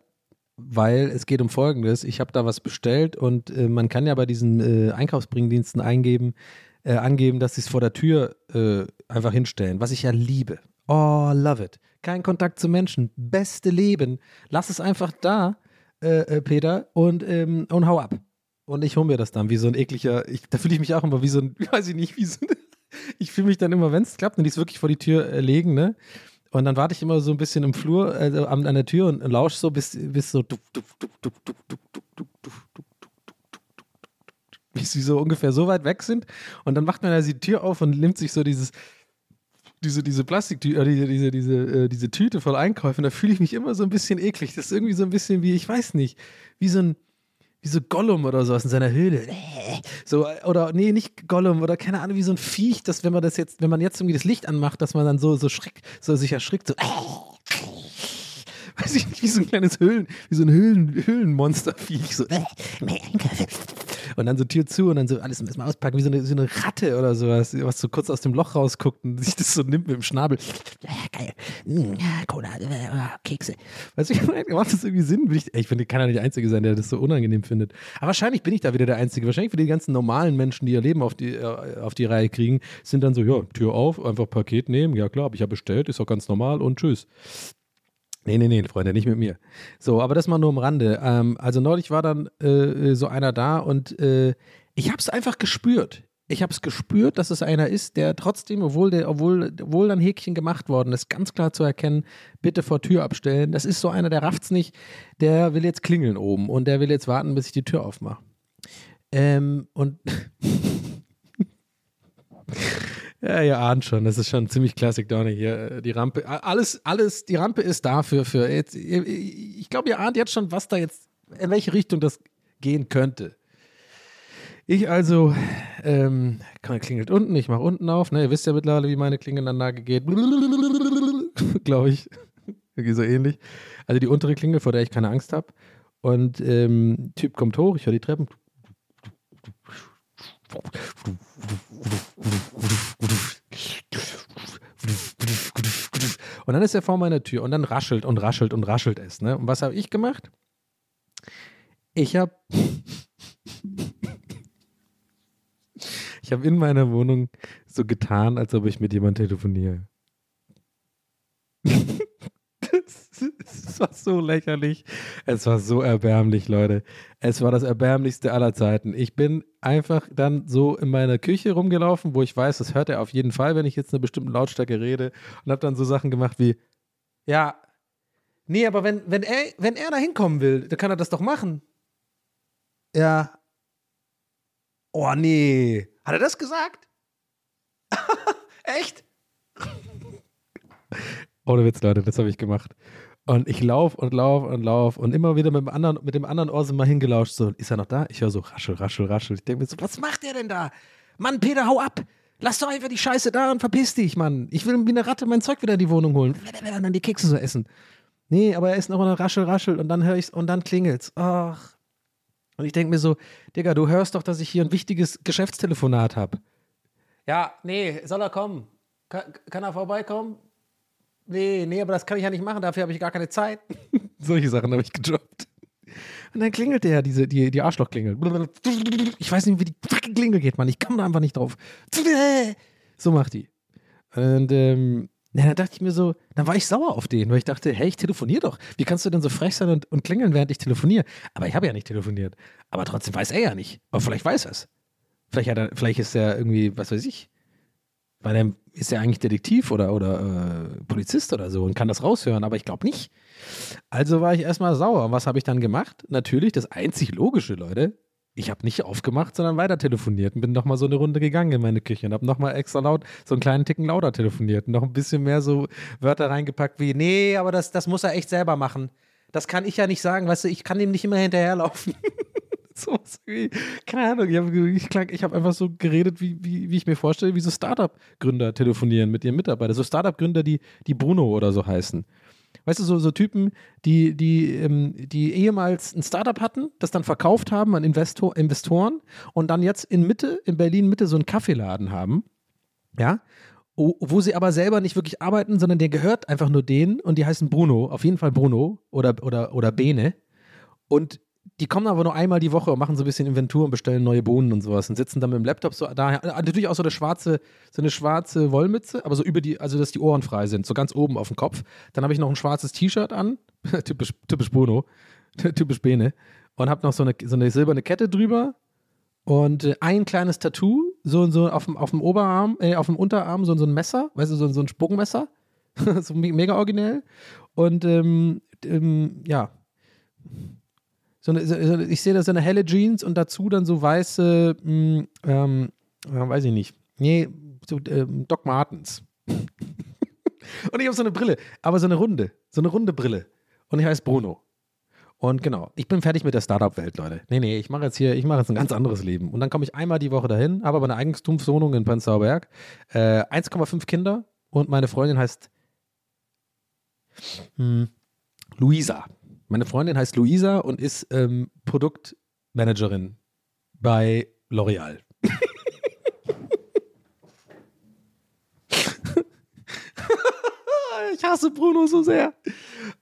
weil es geht um Folgendes. Ich habe da was bestellt und äh, man kann ja bei diesen äh, Einkaufsbringdiensten eingeben, äh, angeben, dass sie es vor der Tür äh, einfach hinstellen, was ich ja liebe. Oh, love it. Kein Kontakt zu Menschen, beste Leben. Lass es einfach da, äh, äh, Peter, und, ähm, und hau ab. Und ich hole mir das dann wie so ein ekliger, ich, da fühle ich mich auch immer wie so ein, weiß ich nicht, wie so ein, ich fühle mich dann immer, wenn es klappt und die es wirklich vor die Tür legen, ne? Und dann warte ich immer so ein bisschen im Flur also an, an der Tür und lausche so, bis, bis so bis sie so ungefähr so weit weg sind. Und dann macht man also die Tür auf und nimmt sich so dieses, diese, diese Plastiktüte, äh, diese, diese, diese, äh, diese Tüte voll Einkäufen. Da fühle ich mich immer so ein bisschen eklig. Das ist irgendwie so ein bisschen wie, ich weiß nicht, wie so ein, wie so Gollum oder sowas in seiner Höhle. So, oder nee, nicht Gollum oder keine Ahnung, wie so ein Viech, dass wenn man das jetzt, wenn man jetzt irgendwie das Licht anmacht, dass man dann so, so schreck, so sich erschrickt, so weiß ich nicht, wie so ein kleines Höhlen, wie so ein Höhlen, Höhlenmonsterviech. So. Und dann so Tür zu und dann so alles erstmal auspacken, wie so eine, so eine Ratte oder sowas, was so kurz aus dem Loch rausguckt und sich das so nimmt mit dem Schnabel. Ja, geil. Mm, Cola, äh, Kekse. Weißt du, macht das irgendwie Sinn? Ich, ich finde, kann ja nicht der Einzige sein, der das so unangenehm findet. Aber wahrscheinlich bin ich da wieder der Einzige. Wahrscheinlich für die ganzen normalen Menschen, die ihr Leben auf die, äh, auf die Reihe kriegen, sind dann so, ja, Tür auf, einfach Paket nehmen. Ja, klar, habe ich ja bestellt, ist auch ganz normal und tschüss. Nee, nee, nee, Freunde, nicht mit mir. So, aber das mal nur am Rande. Ähm, also neulich war dann äh, so einer da und äh, ich habe es einfach gespürt. Ich habe es gespürt, dass es einer ist, der trotzdem, obwohl, der, obwohl, obwohl dann Häkchen gemacht worden ist, ganz klar zu erkennen, bitte vor Tür abstellen. Das ist so einer, der rafft's nicht, der will jetzt klingeln oben und der will jetzt warten, bis ich die Tür aufmache. Ähm, und Ja, ihr ahnt schon, das ist schon ziemlich Classic Donny hier. Äh, die Rampe, alles, alles, die Rampe ist dafür. Für jetzt, ich glaube, ihr ahnt jetzt schon, was da jetzt, in welche Richtung das gehen könnte. Ich also, ähm, klingelt unten, ich mache unten auf, ne? Ihr wisst ja mittlerweile, wie meine Klingelanlage geht. glaube ich. Irgendwie so ähnlich. Also die untere Klingel, vor der ich keine Angst habe. Und ähm, Typ kommt hoch, ich höre die Treppen. Und dann ist er vor meiner Tür und dann raschelt und raschelt und raschelt es. Ne? Und was habe ich gemacht? Ich habe ich habe in meiner Wohnung so getan, als ob ich mit jemandem telefoniere. Es war so lächerlich. Es war so erbärmlich, Leute. Es war das erbärmlichste aller Zeiten. Ich bin einfach dann so in meiner Küche rumgelaufen, wo ich weiß, das hört er auf jeden Fall, wenn ich jetzt eine bestimmte Lautstärke rede und habe dann so Sachen gemacht wie, ja, nee, aber wenn, wenn, er, wenn er da hinkommen will, dann kann er das doch machen. Ja. Oh, nee. Hat er das gesagt? Echt? Ohne Witz, Leute, das habe ich gemacht. Und ich laufe und laufe und laufe und immer wieder mit dem anderen, mit dem anderen Ohr sind mal hingelauscht. So, ist er noch da? Ich höre so raschel, raschel, raschel. Ich denke mir so, was macht der denn da? Mann, Peter, hau ab! Lass doch einfach die Scheiße da und verpiss dich, Mann. Ich will wie eine Ratte mein Zeug wieder in die Wohnung holen. Und dann die Kekse so essen. Nee, aber er ist noch mal raschel, raschel und dann höre ich's und dann klingelt's. Ach. Und ich denke mir so, Digga, du hörst doch, dass ich hier ein wichtiges Geschäftstelefonat habe. Ja, nee, soll er kommen? Kann, kann er vorbeikommen? Nee, nee, aber das kann ich ja nicht machen, dafür habe ich gar keine Zeit. Solche Sachen habe ich gedroppt. Und dann klingelt der, diese, die, die Arschlochklingel. Ich weiß nicht, wie die fucking Klingel geht, Mann. Ich komme da einfach nicht drauf. So macht die. Und ähm, Ja, dann dachte ich mir so, dann war ich sauer auf den, weil ich dachte, hey, ich telefoniere doch. Wie kannst du denn so frech sein und, und klingeln, während ich telefoniere? Aber ich habe ja nicht telefoniert. Aber trotzdem weiß er ja nicht. Aber vielleicht weiß er es. Vielleicht, hat er, vielleicht ist er irgendwie, was weiß ich, weil er ist er eigentlich Detektiv oder, oder äh, Polizist oder so und kann das raushören, aber ich glaube nicht. Also war ich erstmal sauer. Und was habe ich dann gemacht? Natürlich das einzig Logische, Leute ich habe nicht aufgemacht, sondern weiter telefoniert und bin nochmal so eine Runde gegangen in meine Küche und habe nochmal extra laut, so einen kleinen Ticken lauter telefoniert und noch ein bisschen mehr so Wörter reingepackt wie, nee, aber das, das muss er echt selber machen. Das kann ich ja nicht sagen, weißt du, ich kann ihm nicht immer hinterherlaufen. so keine Ahnung, ich habe ich hab einfach so geredet, wie, wie, wie ich mir vorstelle, wie so Startup-Gründer telefonieren mit ihren Mitarbeitern. So Startup-Gründer, die, die Bruno oder so heißen. Weißt du, so, so Typen, die, die, ähm, die ehemals ein Startup hatten, das dann verkauft haben an Investor, Investoren und dann jetzt in Mitte, in Berlin Mitte so einen Kaffeeladen haben. Ja. Wo sie aber selber nicht wirklich arbeiten, sondern der gehört einfach nur denen und die heißen Bruno, auf jeden Fall Bruno oder, oder, oder Bene. Und die kommen aber nur einmal die Woche und machen so ein bisschen Inventur und bestellen neue Bohnen und sowas und sitzen dann mit dem Laptop so da. Äh, natürlich auch so eine schwarze, so eine schwarze Wollmütze, aber so über die, also dass die Ohren frei sind, so ganz oben auf dem Kopf. Dann habe ich noch ein schwarzes T-Shirt an, typisch, typisch Bono, typisch Bene. Und habe noch so eine, so eine silberne Kette drüber und äh, ein kleines Tattoo, so, so auf dem, auf dem Oberarm, äh, auf dem Unterarm, so, so ein Messer, weißt du, so, so ein Spuckmesser. so mega originell. Und ähm, ähm, ja, so eine, so, ich sehe da so eine helle Jeans und dazu dann so weiße, mh, mm, ähm, äh, weiß ich nicht, nee, so, ähm, Doc Martens. und ich habe so eine Brille, aber so eine runde, so eine runde Brille. Und ich heiße Bruno. Und genau, ich bin fertig mit der Startup-Welt, Leute. Nee, nee, ich mache jetzt hier, ich mache jetzt ein ganz anderes Leben. Und dann komme ich einmal die Woche dahin, habe aber eine Eigentumswohnung in Prenzlauer Berg, äh, 1,5 Kinder und meine Freundin heißt hm, Luisa. Meine Freundin heißt Luisa und ist ähm, Produktmanagerin bei L'Oreal. ich hasse Bruno so sehr.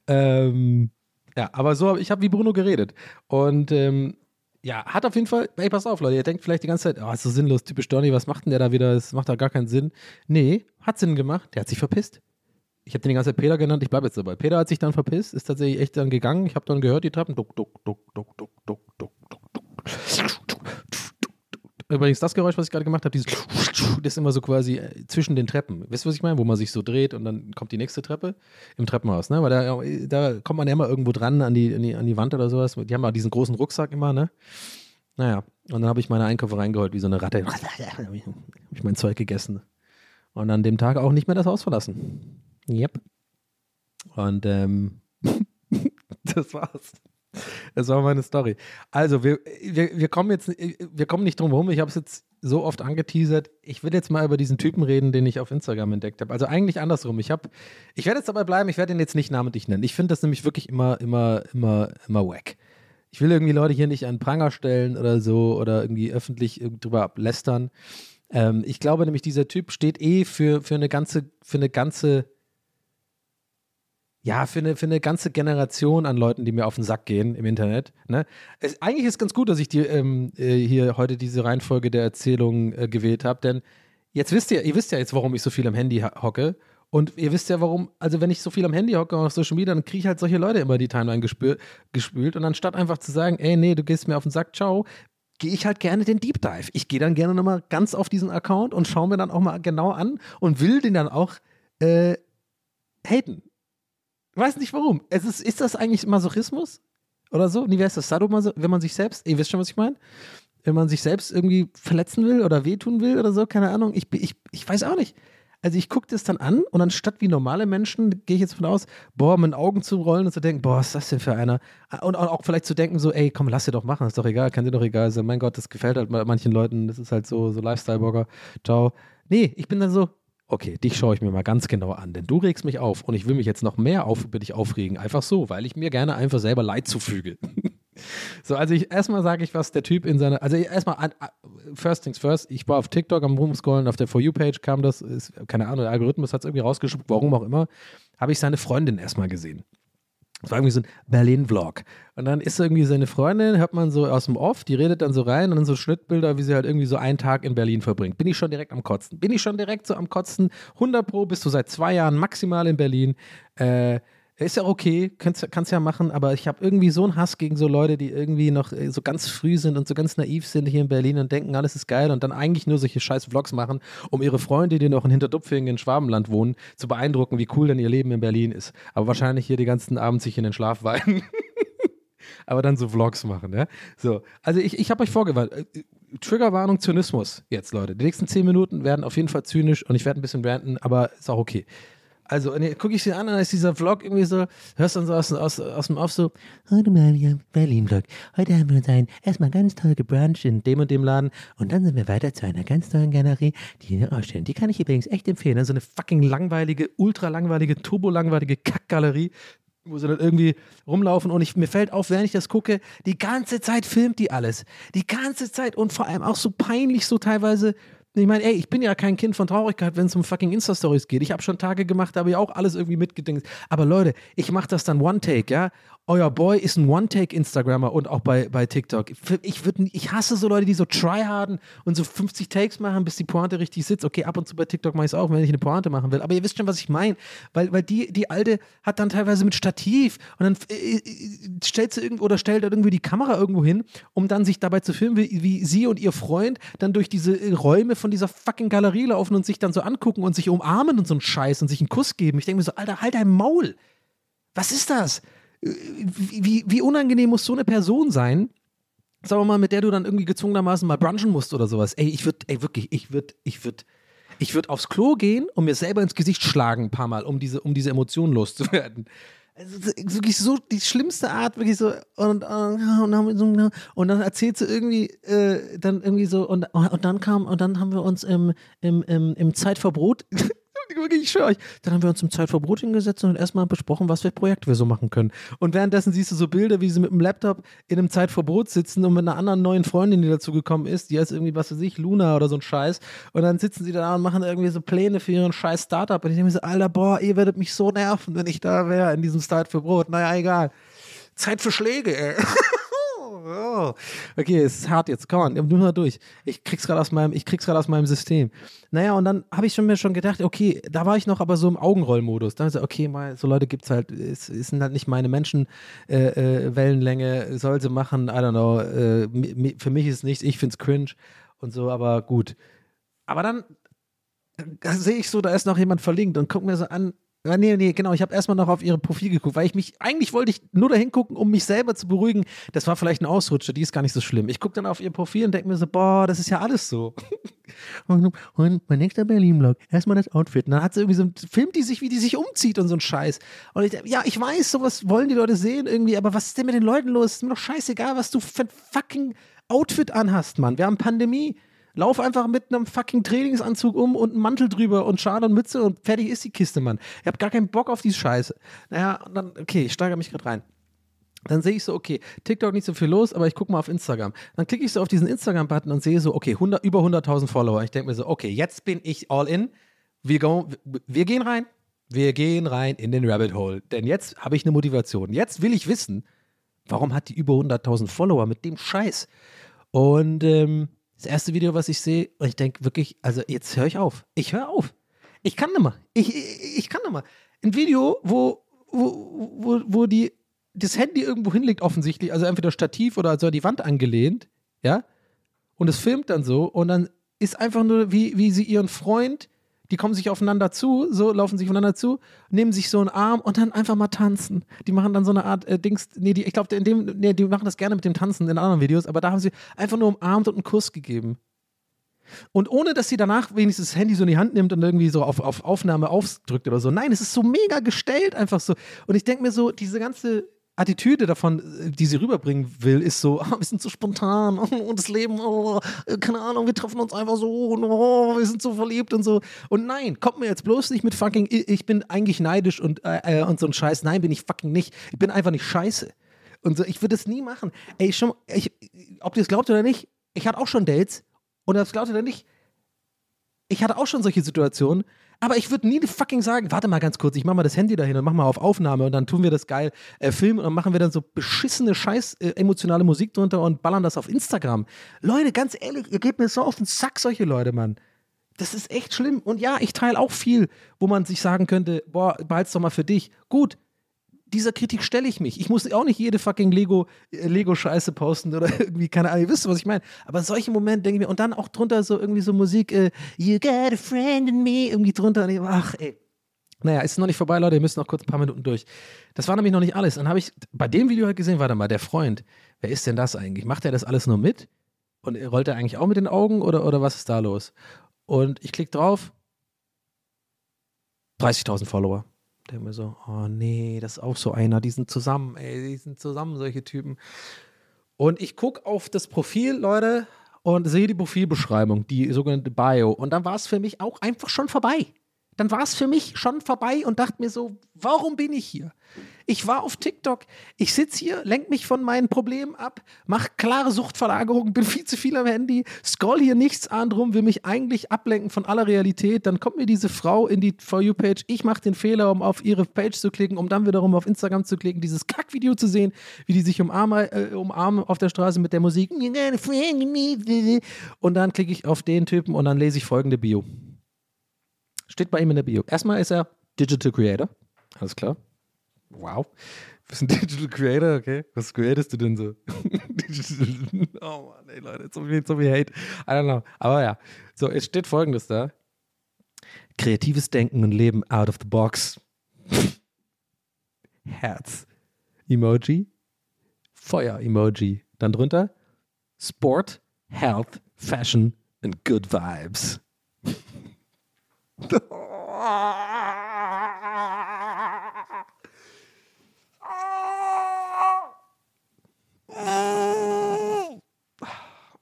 Ähm, ja, aber so ich habe wie Bruno geredet. Und ähm, ja, hat auf jeden Fall, ey, pass auf, Leute, ihr denkt vielleicht die ganze Zeit, oh, ist so sinnlos, typisch Donny, was macht denn der da wieder? Das macht da gar keinen Sinn. Nee, hat Sinn gemacht, der hat sich verpisst ich habe den die ganze Zeit Peter genannt, ich bleibe jetzt dabei. Peter hat sich dann verpisst, ist tatsächlich echt dann gegangen. Ich habe dann gehört, die Treppen. Duck, duck, duck, duck, duck, duck, duck, duck. duck, duck. Übrigens, das Geräusch, was ich gerade gemacht habe, dieses das ist immer so quasi äh, zwischen den Treppen. Wisst ihr, was ich meine? Wo man sich so dreht und dann kommt die nächste Treppe im Treppenhaus, ne? Weil da, äh, da kommt man ja immer irgendwo dran an die, an die, an die Wand oder sowas. Die haben ja diesen großen Rucksack immer, ne? Naja, und dann habe ich meine Einkäufe reingeholt, wie so eine Ratte. habe ich mein Zeug gegessen. Und an dem Tag auch nicht mehr das Haus verlassen. Yep. Und ähm, das war's. Das war meine Story. Also, wir, wir, wir kommen jetzt, wir kommen nicht drum herum. Ich habe es jetzt so oft angeteasert. Ich will jetzt mal über diesen Typen reden, den ich auf Instagram entdeckt habe. Also eigentlich andersrum. Ich habe, ich werde jetzt dabei bleiben. Ich werde ihn jetzt nicht namentlich nennen. Ich finde das nämlich wirklich immer, immer, immer, immer wack. Ich will irgendwie Leute hier nicht an Pranger stellen oder so oder irgendwie öffentlich drüber ablästern. Ähm, ich glaube nämlich, dieser Typ steht eh für, für eine ganze, für eine ganze ja, für eine, für eine ganze Generation an Leuten, die mir auf den Sack gehen im Internet. Ne? Es, eigentlich ist es ganz gut, dass ich die, ähm, äh, hier heute diese Reihenfolge der Erzählung äh, gewählt habe, denn jetzt wisst ihr, ihr wisst ja jetzt, warum ich so viel am Handy hocke. Und ihr wisst ja, warum, also wenn ich so viel am Handy hocke und auf Social Media, dann kriege ich halt solche Leute immer die Timeline gespül, gespült. Und anstatt einfach zu sagen, ey, nee, du gehst mir auf den Sack, ciao, gehe ich halt gerne den Deep Dive. Ich gehe dann gerne nochmal ganz auf diesen Account und schaue mir dann auch mal genau an und will den dann auch äh, haten. Weiß nicht warum. Es ist, ist das eigentlich Masochismus? Oder so? Nee, wie heißt das? Sadomaso, wenn man sich selbst, ihr wisst schon, was ich meine? Wenn man sich selbst irgendwie verletzen will oder wehtun will oder so, keine Ahnung. Ich, ich, ich weiß auch nicht. Also ich gucke das dann an und anstatt wie normale Menschen, gehe ich jetzt von aus, boah, mit den Augen zu rollen und zu denken, boah, was ist das denn für einer? Und auch vielleicht zu denken so, ey, komm, lass dir doch machen, ist doch egal, kann dir doch egal sein. Mein Gott, das gefällt halt manchen Leuten, das ist halt so, so Lifestyle-Burger. Ciao. Nee, ich bin dann so, okay, dich schaue ich mir mal ganz genau an, denn du regst mich auf und ich will mich jetzt noch mehr auf, über dich aufregen, einfach so, weil ich mir gerne einfach selber Leid zufüge. so, also ich erstmal sage ich, was der Typ in seiner, also erstmal, first things first, ich war auf TikTok am Rumscrollen, auf der For You-Page kam das, ist, keine Ahnung, der Algorithmus hat es irgendwie rausgespuckt, warum auch immer, habe ich seine Freundin erstmal gesehen. Das war irgendwie so ein Berlin-Vlog. Und dann ist irgendwie seine Freundin, hört man so aus dem Off, die redet dann so rein und dann so Schnittbilder, wie sie halt irgendwie so einen Tag in Berlin verbringt. Bin ich schon direkt am Kotzen? Bin ich schon direkt so am Kotzen? 100 Pro bist du seit zwei Jahren maximal in Berlin. Äh, ist ja okay, kannst, kannst ja machen, aber ich habe irgendwie so einen Hass gegen so Leute, die irgendwie noch äh, so ganz früh sind und so ganz naiv sind hier in Berlin und denken, alles ist geil und dann eigentlich nur solche scheiß Vlogs machen, um ihre Freunde, die noch in Hinterdupfingen in Schwabenland wohnen, zu beeindrucken, wie cool denn ihr Leben in Berlin ist. Aber wahrscheinlich hier die ganzen Abend sich in den Schlaf weinen. aber dann so Vlogs machen, ja. So, also ich, ich habe euch vorgewarnt. äh, Triggerwarnung Zynismus jetzt, Leute. Die nächsten zehn Minuten werden auf jeden Fall zynisch und ich werde ein bisschen ranten, aber ist auch okay. Also, und gucke ich sie an dann ist dieser Vlog irgendwie so, hörst dann so aus, aus, aus dem Off so, heute mal hier Berlin-Vlog. Heute haben wir uns ein, erstmal ganz toll gebruncht in dem und dem Laden und dann sind wir weiter zu einer ganz tollen Galerie, die wir ausstellen. Die kann ich übrigens echt empfehlen. So eine fucking langweilige, ultra langweilige, turbo-langweilige Kackgalerie wo sie dann irgendwie rumlaufen und ich, mir fällt auf, während ich das gucke, die ganze Zeit filmt die alles. Die ganze Zeit und vor allem auch so peinlich, so teilweise. Ich meine, ey, ich bin ja kein Kind von Traurigkeit, wenn es um fucking Insta-Stories geht. Ich habe schon Tage gemacht, da habe ich auch alles irgendwie mitgedenkt. Aber Leute, ich mache das dann One-Take, ja? Euer Boy ist ein One-Take-Instagrammer und auch bei, bei TikTok. Ich, würd, ich hasse so Leute, die so tryharden und so 50 Takes machen, bis die Pointe richtig sitzt. Okay, ab und zu bei TikTok mache ich es auch, wenn ich eine Pointe machen will. Aber ihr wisst schon, was ich meine. Weil, weil die, die Alte hat dann teilweise mit Stativ und dann äh, äh, stellt sie irgendwo oder stellt dann irgendwie die Kamera irgendwo hin, um dann sich dabei zu filmen, wie, wie sie und ihr Freund dann durch diese äh, Räume von dieser fucking Galerie laufen und sich dann so angucken und sich umarmen und so einen Scheiß und sich einen Kuss geben. Ich denke mir so, Alter, halt dein Maul. Was ist das? wie, wie unangenehm muss so eine Person sein, sagen wir mal, mit der du dann irgendwie gezwungenermaßen mal brunchen musst oder sowas. Ey, ich würde, ey, wirklich, ich würde, ich würde, ich würde aufs Klo gehen und mir selber ins Gesicht schlagen ein paar Mal, um diese, um diese Emotionen loszuwerden. Also, wirklich so die schlimmste Art, wirklich so und, und, und dann erzählt sie irgendwie äh, dann irgendwie so und, und dann kam und dann haben wir uns im, im, im, im Zeitverbrot wirklich, ich schwöre euch. Dann haben wir uns im Zeitverbot hingesetzt und erstmal besprochen, was für Projekte wir so machen können. Und währenddessen siehst du so Bilder, wie sie mit dem Laptop in einem Zeitverbot sitzen und mit einer anderen neuen Freundin, die dazu gekommen ist, die heißt irgendwie, was weiß ich, Luna oder so ein Scheiß. Und dann sitzen sie da und machen irgendwie so Pläne für ihren scheiß Startup. Und ich denke mir so, Alter, boah, ihr werdet mich so nerven, wenn ich da wäre in diesem Zeitverbot. Naja, egal. Zeit für Schläge, ey. Oh. Okay, es ist hart jetzt. Komm on, nimm mal durch. Ich krieg's gerade aus meinem, ich krieg's gerade aus meinem System. Naja, und dann habe ich schon mir schon gedacht, okay, da war ich noch aber so im Augenrollmodus. Dann so, okay, mal so Leute gibt's halt, es, es sind halt nicht meine Menschen äh, äh, Wellenlänge, soll sie machen, I don't know. Äh, für mich ist es nichts, ich find's cringe und so, aber gut. Aber dann äh, sehe ich so, da ist noch jemand verlinkt und guck mir so an, ja, nee, nee, genau. Ich habe erstmal noch auf ihre Profil geguckt, weil ich mich, eigentlich wollte ich nur dahin gucken, um mich selber zu beruhigen. Das war vielleicht ein Ausrutscher, die ist gar nicht so schlimm. Ich gucke dann auf ihr Profil und denke mir so, boah, das ist ja alles so. und, und mein nächster Berlin-Vlog, erstmal das Outfit. Und dann hat sie irgendwie so, filmt die sich, wie die sich umzieht und so ein Scheiß. Und ich ja, ich weiß, sowas wollen die Leute sehen irgendwie, aber was ist denn mit den Leuten los? Ist mir doch scheißegal, was du für ein fucking Outfit anhast, Mann. Wir haben Pandemie. Lauf einfach mit einem fucking Trainingsanzug um und einem Mantel drüber und Schal und Mütze und fertig ist die Kiste, Mann. Ich hab gar keinen Bock auf die Scheiße. Naja, und dann, okay, ich steigere mich gerade rein. Dann sehe ich so, okay, TikTok nicht so viel los, aber ich gucke mal auf Instagram. Dann klicke ich so auf diesen Instagram-Button und sehe so, okay, 100, über 100.000 Follower. Ich denke mir so, okay, jetzt bin ich all in. Wir, go, wir gehen rein. Wir gehen rein in den Rabbit Hole. Denn jetzt habe ich eine Motivation. Jetzt will ich wissen, warum hat die über 100.000 Follower mit dem Scheiß? Und ähm, das erste Video, was ich sehe, und ich denke wirklich, also jetzt höre ich auf. Ich höre auf. Ich kann nicht mehr. Ich, ich, ich kann nicht mehr. Ein Video, wo, wo, wo, wo die, das Handy irgendwo hinlegt, offensichtlich, also entweder Stativ oder so an die Wand angelehnt, ja, und es filmt dann so, und dann ist einfach nur, wie, wie sie ihren Freund die kommen sich aufeinander zu, so laufen sich aufeinander zu, nehmen sich so einen Arm und dann einfach mal tanzen. Die machen dann so eine Art äh, Dings, nee, die, ich glaube, in dem, nee, die machen das gerne mit dem Tanzen in anderen Videos, aber da haben sie einfach nur umarmt und einen Kuss gegeben. Und ohne, dass sie danach wenigstens das Handy so in die Hand nimmt und irgendwie so auf, auf Aufnahme aufdrückt oder so. Nein, es ist so mega gestellt einfach so. Und ich denke mir so, diese ganze Attitüde davon, äh, die sie rüberbringen will, ist so, ah, wir sind so spontan und das Leben, oh, keine Ahnung, wir treffen uns einfach so und oh, wir sind so verliebt und so. Und nein, kommt mir jetzt bloß nicht mit fucking, ich bin eigentlich neidisch und, äh, äh, und so ein Scheiß. Nein, bin ich fucking nicht. Ich bin einfach nicht scheiße. Und so, ich würde es nie machen. Ey, schon, ich, ob ihr es glaubt oder nicht, ich hatte auch schon Dates und das glaubt oder nicht, ich hatte auch schon solche Situationen, aber ich würde nie fucking sagen, warte mal ganz kurz, ich mach mal das Handy dahin und mach mal auf Aufnahme und dann tun wir das geil äh, filmen und dann machen wir dann so beschissene scheiß äh, emotionale Musik drunter und ballern das auf Instagram. Leute, ganz ehrlich, ihr gebt mir so auf den Sack, solche Leute, Mann. Das ist echt schlimm. Und ja, ich teile auch viel, wo man sich sagen könnte, boah, behalt's doch mal für dich. Gut, dieser Kritik stelle ich mich. Ich muss auch nicht jede fucking Lego, äh, Lego-Scheiße posten oder irgendwie, keine Ahnung, ihr wisst, was ich meine. Aber solche Momente denke ich mir, und dann auch drunter so irgendwie so Musik, äh, You got a friend in me, irgendwie drunter. Und ich, ach, ey. Naja, ist noch nicht vorbei, Leute, ihr müsst noch kurz ein paar Minuten durch. Das war nämlich noch nicht alles. Dann habe ich bei dem Video halt gesehen, warte mal, der Freund, wer ist denn das eigentlich? Macht er das alles nur mit? Und rollt er eigentlich auch mit den Augen oder, oder was ist da los? Und ich klicke drauf, 30.000 Follower. Denke mir so, oh nee, das ist auch so einer, die sind zusammen, ey, die sind zusammen, solche Typen. Und ich gucke auf das Profil, Leute, und sehe die Profilbeschreibung, die sogenannte Bio. Und dann war es für mich auch einfach schon vorbei dann war es für mich schon vorbei und dachte mir so, warum bin ich hier? Ich war auf TikTok, ich sitze hier, lenke mich von meinen Problemen ab, mache klare Suchtverlagerung, bin viel zu viel am Handy, scroll hier nichts an drum, will mich eigentlich ablenken von aller Realität. Dann kommt mir diese Frau in die For You-Page, ich mache den Fehler, um auf ihre Page zu klicken, um dann wiederum auf Instagram zu klicken, dieses Kackvideo zu sehen, wie die sich umarmen, äh, umarmen auf der Straße mit der Musik. Und dann klicke ich auf den Typen und dann lese ich folgende Bio. Steht bei ihm in der Bio. Erstmal ist er Digital Creator. Alles klar. Wow. Du bist ein Digital Creator, okay. Was createst du denn so? oh Mann, ey Leute, so viel, so viel Hate. I don't know. Aber ja. So, es steht folgendes da. Kreatives Denken und Leben out of the box. Herz. Emoji. Feuer-Emoji. Dann drunter Sport, Health, Fashion and Good Vibes.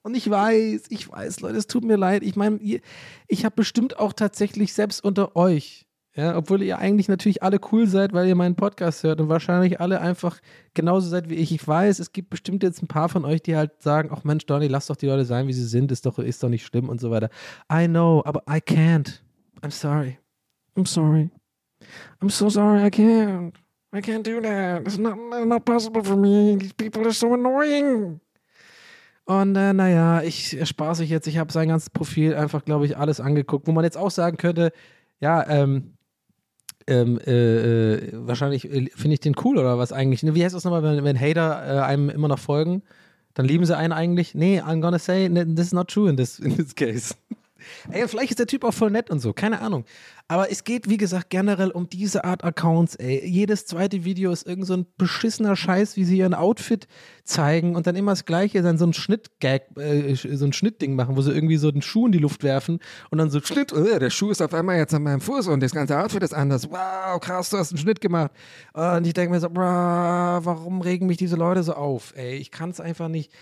Und ich weiß, ich weiß, Leute, es tut mir leid. Ich meine, ich habe bestimmt auch tatsächlich selbst unter euch, ja, obwohl ihr eigentlich natürlich alle cool seid, weil ihr meinen Podcast hört und wahrscheinlich alle einfach genauso seid wie ich. Ich weiß, es gibt bestimmt jetzt ein paar von euch, die halt sagen, ach Mensch, Donny, lass doch die Leute sein, wie sie sind, ist doch, ist doch nicht schlimm und so weiter. I know, aber I can't. I'm sorry. I'm sorry. I'm so sorry. I can't. I can't do that. It's not, not possible for me. These people are so annoying. Und äh, naja, ich spaße ich jetzt. Ich habe sein ganzes Profil einfach, glaube ich, alles angeguckt, wo man jetzt auch sagen könnte, ja, ähm, ähm, äh, äh, wahrscheinlich äh, finde ich den cool oder was eigentlich. Wie heißt das nochmal, wenn, wenn Hater äh, einem immer noch folgen? Dann lieben sie einen eigentlich. Nee, I'm gonna say, this is not true in this, in this case. Ey, vielleicht ist der Typ auch voll nett und so, keine Ahnung. Aber es geht, wie gesagt, generell um diese Art Accounts, ey. Jedes zweite Video ist irgend so ein beschissener Scheiß, wie sie ihren Outfit zeigen und dann immer das Gleiche, dann so ein Schnittgag, äh, so ein Schnittding machen, wo sie irgendwie so den Schuh in die Luft werfen und dann so Schnitt, oh, der Schuh ist auf einmal jetzt an meinem Fuß und das ganze Outfit ist anders. Wow, krass, du hast einen Schnitt gemacht. Und ich denke mir so, warum regen mich diese Leute so auf, ey? Ich kann es einfach nicht.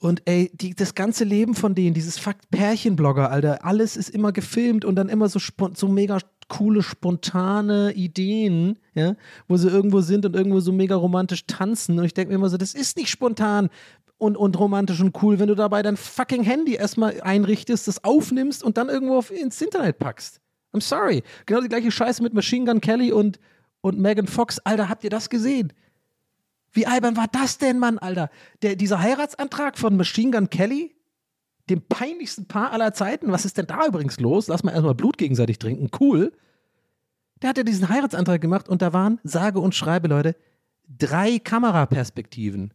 Und ey, die, das ganze Leben von denen, dieses Fakt Pärchenblogger, Alter, alles ist immer gefilmt und dann immer so, so mega coole, spontane Ideen, ja, wo sie irgendwo sind und irgendwo so mega romantisch tanzen. Und ich denke mir immer so, das ist nicht spontan und, und romantisch und cool, wenn du dabei dein fucking Handy erstmal einrichtest, das aufnimmst und dann irgendwo auf, ins Internet packst. I'm sorry. Genau die gleiche Scheiße mit Machine Gun Kelly und, und Megan Fox. Alter, habt ihr das gesehen? Wie albern war das denn, Mann, Alter? Der, dieser Heiratsantrag von Machine Gun Kelly, dem peinlichsten Paar aller Zeiten, was ist denn da übrigens los? Lass mal erstmal Blut gegenseitig trinken, cool. Der hat ja diesen Heiratsantrag gemacht und da waren, sage und schreibe, Leute, drei Kameraperspektiven.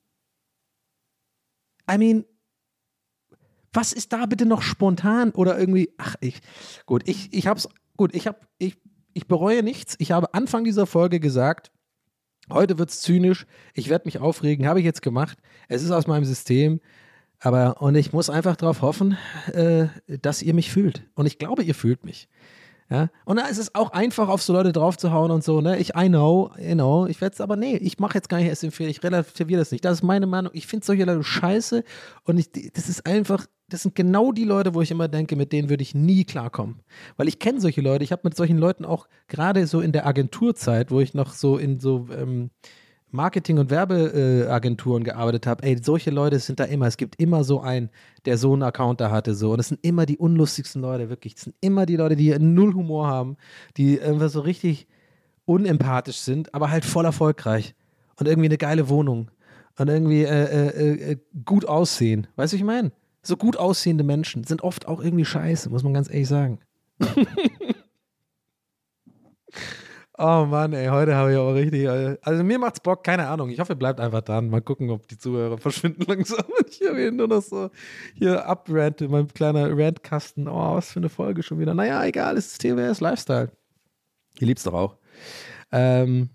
I mean, was ist da bitte noch spontan oder irgendwie, ach, ich, gut, ich, ich hab's, gut, ich hab, ich, ich bereue nichts. Ich habe Anfang dieser Folge gesagt, Heute wird es zynisch. Ich werde mich aufregen. Habe ich jetzt gemacht. Es ist aus meinem System. Aber, und ich muss einfach darauf hoffen, äh, dass ihr mich fühlt. Und ich glaube, ihr fühlt mich. Ja? Und da ist es auch einfach, auf so Leute draufzuhauen und so, ne? Ich, I know, you know, ich werde es aber, nee, ich mache jetzt gar nicht erst empfehlen, ich relativiere das nicht. Das ist meine Meinung. Ich finde solche Leute scheiße und ich, das ist einfach, das sind genau die Leute, wo ich immer denke, mit denen würde ich nie klarkommen. Weil ich kenne solche Leute, ich habe mit solchen Leuten auch gerade so in der Agenturzeit, wo ich noch so in so, ähm, Marketing- und Werbeagenturen gearbeitet habe, ey, solche Leute sind da immer. Es gibt immer so einen, der so einen Account da hatte. So. Und das sind immer die unlustigsten Leute, wirklich. Das sind immer die Leute, die null Humor haben, die einfach so richtig unempathisch sind, aber halt voll erfolgreich. Und irgendwie eine geile Wohnung. Und irgendwie äh, äh, äh, gut aussehen. Weißt du, ich meine? So gut aussehende Menschen sind oft auch irgendwie scheiße, muss man ganz ehrlich sagen. Oh Mann, ey, heute habe ich auch richtig. äh, Also mir macht's Bock, keine Ahnung. Ich hoffe, ihr bleibt einfach dran. Mal gucken, ob die Zuhörer verschwinden langsam. Ich habe hier nur noch so hier abrante, mein kleiner Rantkasten. Oh, was für eine Folge schon wieder. Naja, egal, es ist TWS Lifestyle. Ihr liebt's doch auch. Ähm,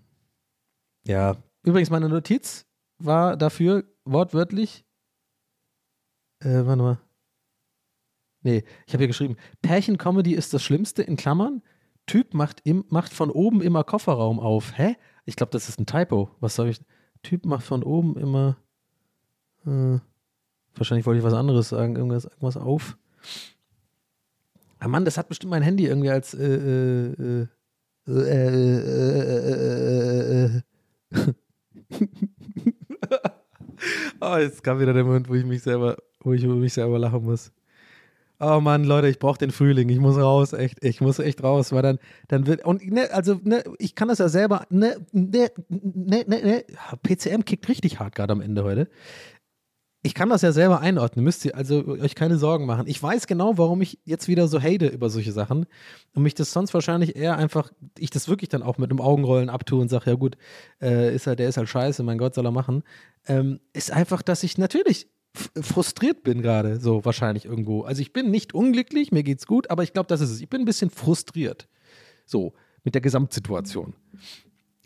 ja, übrigens, meine Notiz war dafür wortwörtlich. Äh, warte mal. Nee, ich habe hier geschrieben: Pärchen-Comedy ist das Schlimmste, in Klammern. Typ macht, im, macht von oben immer Kofferraum auf. Hä? Ich glaube, das ist ein Typo. Was soll ich? Typ macht von oben immer. Äh, wahrscheinlich wollte ich was anderes sagen. Irgendwas, irgendwas auf. Ah Mann, das hat bestimmt mein Handy irgendwie als. Oh, jetzt kam wieder der Moment, wo ich mich selber, wo ich über mich selber lachen muss. Oh Mann, Leute, ich brauche den Frühling. Ich muss raus, echt. Ich muss echt raus, weil dann, dann wird. Und ne, also, ne, ich kann das ja selber. Ne, ne, ne, ne, ne. PCM kickt richtig hart gerade am Ende heute. Ich kann das ja selber einordnen, müsst ihr also euch keine Sorgen machen. Ich weiß genau, warum ich jetzt wieder so hate über solche Sachen und mich das sonst wahrscheinlich eher einfach, ich das wirklich dann auch mit einem Augenrollen abtue und sage, ja gut, äh, ist halt, der ist halt scheiße, mein Gott soll er machen. Ähm, ist einfach, dass ich natürlich frustriert bin gerade, so wahrscheinlich irgendwo. Also ich bin nicht unglücklich, mir geht's gut, aber ich glaube, das ist es. Ich bin ein bisschen frustriert. So, mit der Gesamtsituation.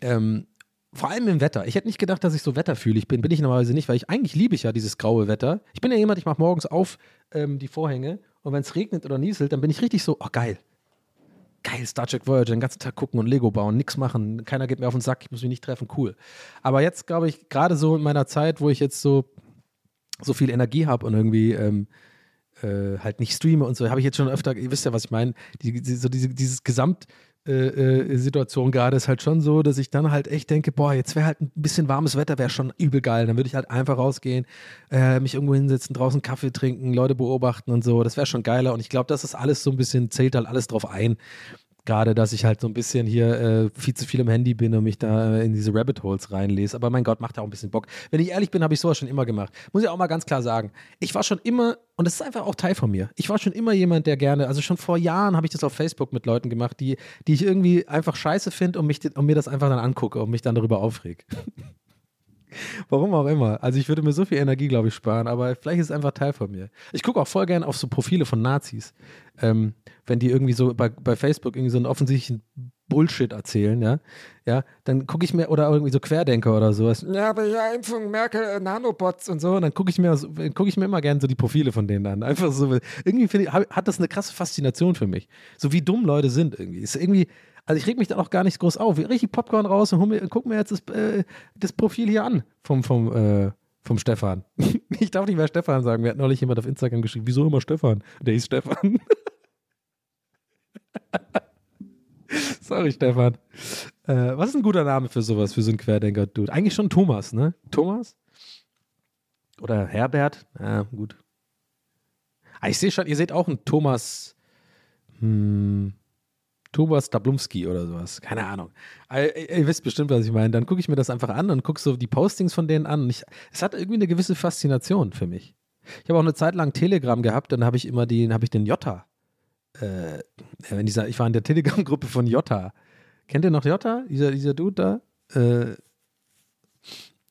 Ähm, vor allem im Wetter. Ich hätte nicht gedacht, dass ich so wetterfühlig bin. Bin ich normalerweise nicht, weil ich eigentlich liebe ich ja dieses graue Wetter. Ich bin ja jemand, ich mache morgens auf ähm, die Vorhänge und wenn es regnet oder nieselt, dann bin ich richtig so, oh geil. Geil, Star Trek Voyager, den ganzen Tag gucken und Lego bauen, nichts machen, keiner geht mir auf den Sack, ich muss mich nicht treffen, cool. Aber jetzt glaube ich, gerade so in meiner Zeit, wo ich jetzt so, so viel Energie habe und irgendwie ähm, äh, halt nicht streame und so, habe ich jetzt schon öfter, ihr wisst ja, was ich meine, die, die, so diese, dieses Gesamt, äh, äh, Situation gerade ist halt schon so, dass ich dann halt echt denke, boah, jetzt wäre halt ein bisschen warmes Wetter, wäre schon übel geil. Dann würde ich halt einfach rausgehen, äh, mich irgendwo hinsetzen, draußen Kaffee trinken, Leute beobachten und so. Das wäre schon geiler. Und ich glaube, das ist alles so ein bisschen, zählt halt alles drauf ein. Gerade, dass ich halt so ein bisschen hier äh, viel zu viel im Handy bin und mich da äh, in diese Rabbit Holes reinlese. Aber mein Gott, macht ja auch ein bisschen Bock. Wenn ich ehrlich bin, habe ich sowas schon immer gemacht. Muss ich auch mal ganz klar sagen. Ich war schon immer, und das ist einfach auch Teil von mir, ich war schon immer jemand, der gerne, also schon vor Jahren habe ich das auf Facebook mit Leuten gemacht, die, die ich irgendwie einfach scheiße finde und, und mir das einfach dann angucke und mich dann darüber aufreg. Warum auch immer. Also ich würde mir so viel Energie, glaube ich, sparen, aber vielleicht ist es einfach Teil von mir. Ich gucke auch voll gerne auf so Profile von Nazis. Ähm, wenn die irgendwie so bei, bei Facebook irgendwie so einen offensichtlichen Bullshit erzählen, ja, ja, dann gucke ich mir, oder irgendwie so Querdenker oder sowas, ja, aber ja, Impfung, Merkel, äh, Nanobots und so, und dann gucke ich mir, gucke ich mir immer gerne so die Profile von denen an. Einfach so, irgendwie ich, hat das eine krasse Faszination für mich. So wie dumm Leute sind irgendwie. Ist irgendwie, also ich reg mich dann auch gar nicht groß auf. Ich richtig Popcorn raus und mir, guck mir jetzt das, äh, das Profil hier an vom, vom, äh, vom Stefan. ich darf nicht mehr Stefan sagen. Mir hat neulich jemand auf Instagram geschrieben, wieso immer Stefan? Der hieß Stefan. Sorry, Stefan. Äh, was ist ein guter Name für sowas, für so einen Querdenker-Dude? Eigentlich schon Thomas, ne? Thomas? Oder Herbert? Ja, gut. Ah, ich sehe schon, ihr seht auch einen Thomas. Hm, Thomas Dablumski oder sowas. Keine Ahnung. Ihr, wisst bestimmt, was ich meine. Dann gucke ich mir das einfach an und gucke so die Postings von denen an. Ich, es hat irgendwie eine gewisse Faszination für mich. Ich habe auch eine Zeit lang Telegram gehabt, dann habe ich immer den, habe ich den Jota. Äh, in dieser, ich war in der Telegram-Gruppe von Jota. Kennt ihr noch Jota? Dieser, dieser Dude da? Äh,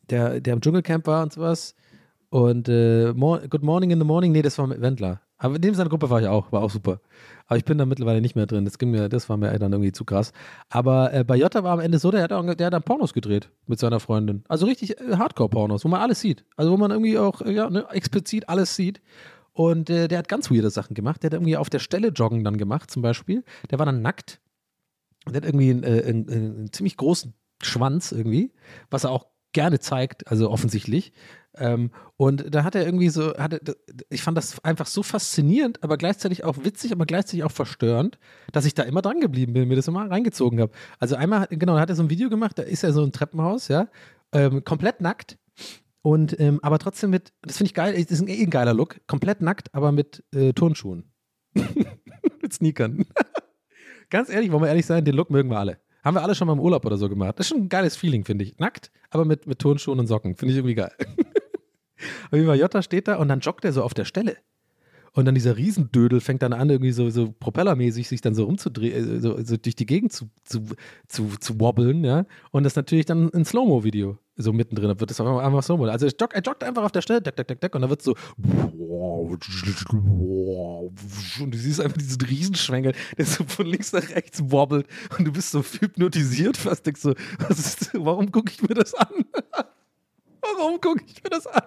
der, der im Dschungelcamp war und sowas. Und äh, Good Morning in the Morning, nee, das war mit Wendler. Aber dem seiner Gruppe war ich auch, war auch super. Aber ich bin da mittlerweile nicht mehr drin. Das ging mir, das war mir dann irgendwie zu krass. Aber äh, bei Jota war am Ende so, der hat, auch, der hat dann Pornos gedreht mit seiner Freundin. Also richtig äh, Hardcore-Pornos, wo man alles sieht. Also wo man irgendwie auch äh, ja, ne, explizit alles sieht. Und äh, der hat ganz weirde Sachen gemacht. Der hat irgendwie auf der Stelle joggen dann gemacht, zum Beispiel. Der war dann nackt. Der hat irgendwie einen, äh, einen, einen ziemlich großen Schwanz irgendwie, was er auch gerne zeigt, also offensichtlich. Ähm, und da hat er irgendwie so, hatte, ich fand das einfach so faszinierend, aber gleichzeitig auch witzig, aber gleichzeitig auch verstörend, dass ich da immer dran geblieben bin, mir das immer reingezogen habe. Also einmal, genau, da hat er so ein Video gemacht, da ist er so ein Treppenhaus, ja, Ähm, komplett nackt. Und ähm, aber trotzdem mit, das finde ich geil, das ist ein, eh ein geiler Look. Komplett nackt, aber mit äh, Turnschuhen. mit Sneakern. Ganz ehrlich, wollen wir ehrlich sein, den Look mögen wir alle. Haben wir alle schon mal im Urlaub oder so gemacht. Das ist schon ein geiles Feeling, finde ich. Nackt, aber mit, mit Turnschuhen und Socken. Finde ich irgendwie geil. Auf jeden Fall, Jota steht da und dann joggt er so auf der Stelle. Und dann dieser Riesendödel fängt dann an, irgendwie so, so propellermäßig sich dann so rumzudrehen, äh, so, so durch die Gegend zu, zu, zu, zu wobbeln, ja. Und das natürlich dann ein Slow-Mo-Video so mittendrin, wird das einfach, Slow-Mo. Also er joggt, er joggt einfach auf der Stelle, deck, deck, deck, deck, und dann wird so und du siehst einfach diesen Riesenschwengel, der so von links nach rechts wobbelt und du bist so hypnotisiert fast, denkst so, was ist, warum gucke ich mir das an? warum gucke ich mir das an?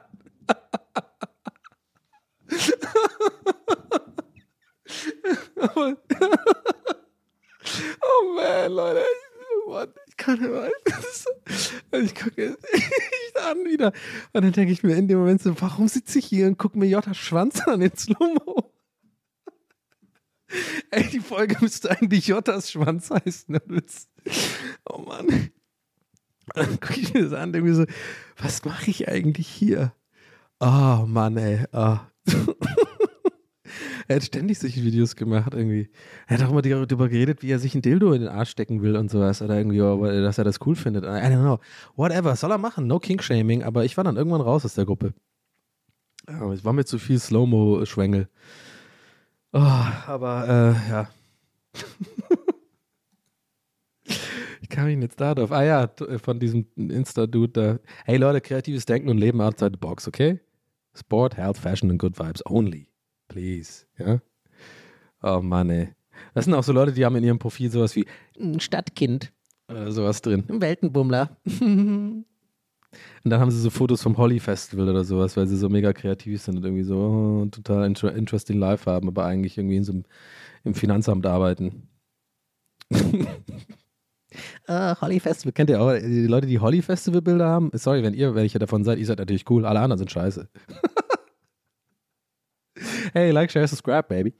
Oh man, Leute. Ich kann mehr. Ich gucke ich an wieder. Und dann denke ich mir in dem Moment so, warum sitze ich hier und gucke mir Jota Schwanz an in Slow-Mo? Ey, die Folge müsste eigentlich Jottas Schwanz heißen. Oh Mann. Dann gucke ich mir das an, irgendwie so, was mache ich eigentlich hier? Oh Mann, ey. Oh. er hat ständig solche Videos gemacht irgendwie. Er hat auch immer darüber geredet, wie er sich ein Dildo in den Arsch stecken will und sowas. Oder irgendwie, dass er das cool findet. I don't know. Whatever. Soll er machen. No King-Shaming. Aber ich war dann irgendwann raus aus der Gruppe. Es war mir zu viel Slow-Mo-Schwengel. Oh, aber, äh, ja. ich kam ihn jetzt da drauf. Ah ja, von diesem Insta-Dude da. Hey Leute, kreatives Denken und Leben outside the box, okay? Sport, Health, Fashion and Good Vibes only. Please. Ja? Oh Mann, ey. Das sind auch so Leute, die haben in ihrem Profil sowas wie ein Stadtkind oder sowas drin. Ein Weltenbummler. und dann haben sie so Fotos vom Holly Festival oder sowas, weil sie so mega kreativ sind und irgendwie so oh, total inter interesting life haben, aber eigentlich irgendwie in so einem, im Finanzamt arbeiten. Uh, Holly Festival. Kennt ihr auch die Leute, die Holly Festival Bilder haben? Sorry, wenn ihr welche davon seid, ihr seid natürlich cool. Alle anderen sind scheiße. hey, like, share, subscribe, baby.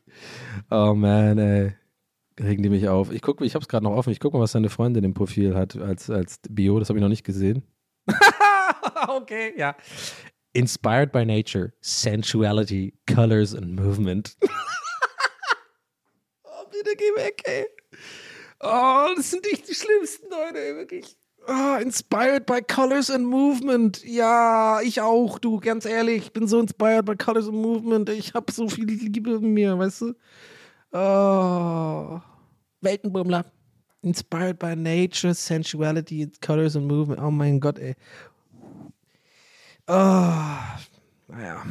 Oh man, ey. Regen die mich auf. Ich gucke, ich hab's gerade noch offen. Ich gucke mal, was seine Freundin im Profil hat als, als Bio. Das habe ich noch nicht gesehen. okay, ja. Inspired by nature, sensuality, colors and movement. oh, bitte geh weg, ey. Oh, das sind nicht die schlimmsten Leute, wirklich. Oh, inspired by Colors and Movement. Ja, ich auch, du, ganz ehrlich. Ich bin so inspired by Colors and Movement. Ich habe so viel Liebe in mir, weißt du? Oh. Weltenbummler. Inspired by Nature, Sensuality, Colors and Movement. Oh mein Gott, ey. Oh. Naja.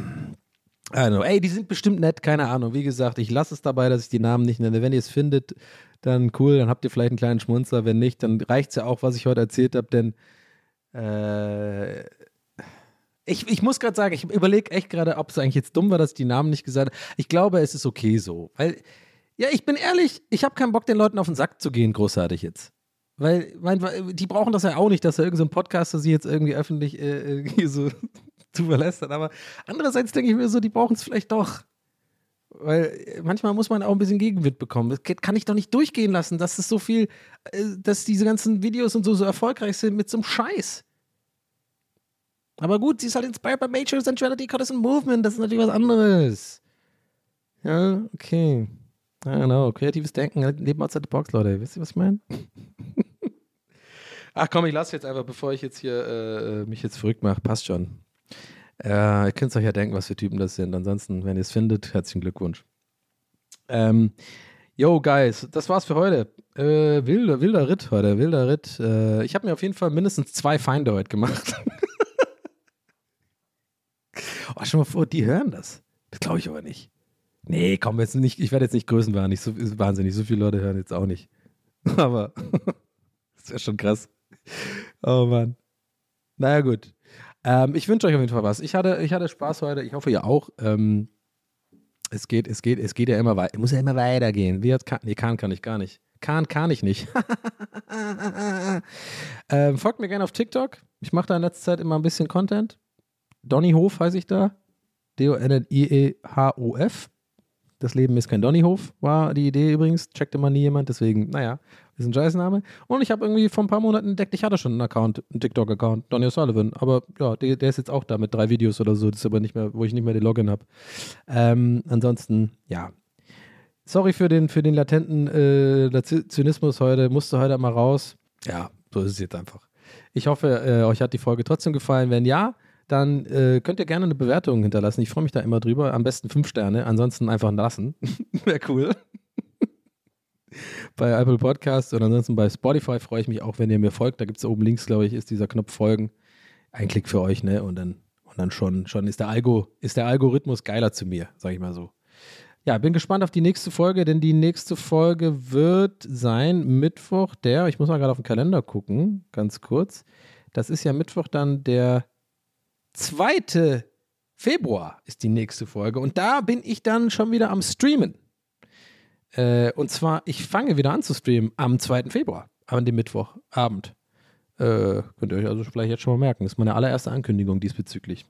Know. Ey, die sind bestimmt nett, keine Ahnung. Wie gesagt, ich lasse es dabei, dass ich die Namen nicht nenne. Wenn ihr es findet, dann cool, dann habt ihr vielleicht einen kleinen Schmunzer. Wenn nicht, dann reicht es ja auch, was ich heute erzählt habe, denn äh, ich, ich muss gerade sagen, ich überlege echt gerade, ob es eigentlich jetzt dumm war, dass ich die Namen nicht gesagt habe. Ich glaube, es ist okay so. Weil, ja, ich bin ehrlich, ich habe keinen Bock, den Leuten auf den Sack zu gehen, großartig jetzt. Weil, mein, die brauchen das ja auch nicht, dass da irgendein so Podcaster sie jetzt irgendwie öffentlich äh, irgendwie so zu verlästern. Aber andererseits denke ich mir so, die brauchen es vielleicht doch. Weil manchmal muss man auch ein bisschen Gegenwind bekommen. Das kann ich doch nicht durchgehen lassen, dass es so viel, äh, dass diese ganzen Videos und so so erfolgreich sind mit so einem Scheiß. Aber gut, sie ist halt inspired by Major Sensuality, Goddess and Movement. Das ist natürlich was anderes. Ja, okay. I don't know. Kreatives Denken, Leben outside the box, Leute. Wisst ihr, was ich meine? Ach komm, ich lasse jetzt einfach, bevor ich jetzt hier äh, mich jetzt verrückt mache. Passt schon. Äh, ihr könnt euch ja denken, was für Typen das sind. Ansonsten, wenn ihr es findet, herzlichen Glückwunsch. Ähm, yo, Guys, das war's für heute. Äh, wilder, wilder Ritt heute, wilder Ritt. Äh, ich habe mir auf jeden Fall mindestens zwei Feinde heute gemacht. oh, schon mal vor, die hören das. Das glaube ich aber nicht. Nee, komm, jetzt nicht, ich werde jetzt nicht größenwahnsinnig, so, wahnsinnig, so viele Leute hören jetzt auch nicht. Aber das ja schon krass. Oh Mann. Naja, gut. Ähm, ich wünsche euch auf jeden Fall was. Ich hatte, ich hatte Spaß heute. Ich hoffe, ihr auch. Ähm, es geht, es geht, es geht ja immer weiter. Muss ja immer weitergehen. Wie hat kann, nee, kann kann ich gar nicht. Kann kann ich nicht. ähm, folgt mir gerne auf TikTok. Ich mache da in letzter Zeit immer ein bisschen Content. Donnyhof heiße ich da. D-O-N-N-I-E-H-O-F. Das Leben ist kein Donnyhof, war die Idee übrigens. Checkte mal nie jemand. Deswegen, naja, Ist ein Scheißname. Und ich habe irgendwie vor ein paar Monaten entdeckt, ich hatte schon einen Account, einen TikTok-Account, Donny O'Sullivan. Aber ja, der, der, ist jetzt auch da mit drei Videos oder so. Das ist aber nicht mehr, wo ich nicht mehr den Login habe. Ähm, ansonsten, ja. Sorry für den, für den latenten äh, Zynismus heute. Musste heute mal raus. Ja, so ist es jetzt einfach. Ich hoffe, äh, euch hat die Folge trotzdem gefallen. Wenn ja, dann äh, könnt ihr gerne eine Bewertung hinterlassen. Ich freue mich da immer drüber. Am besten fünf Sterne, ansonsten einfach lassen. Wäre cool. Bei Apple Podcasts und ansonsten bei Spotify freue ich mich auch, wenn ihr mir folgt. Da gibt es oben links, glaube ich, ist dieser Knopf Folgen. Ein Klick für euch, ne? Und dann, und dann schon, schon ist der, Algo, ist der Algorithmus geiler zu mir, sage ich mal so. Ja, bin gespannt auf die nächste Folge, denn die nächste Folge wird sein Mittwoch, der, ich muss mal gerade auf den Kalender gucken, ganz kurz. Das ist ja Mittwoch dann der 2. Februar ist die nächste Folge. Und da bin ich dann schon wieder am Streamen. Äh, und zwar, ich fange wieder an zu streamen am 2. Februar, an dem Mittwochabend. Äh, könnt ihr euch also vielleicht jetzt schon mal merken. Das ist meine allererste Ankündigung diesbezüglich.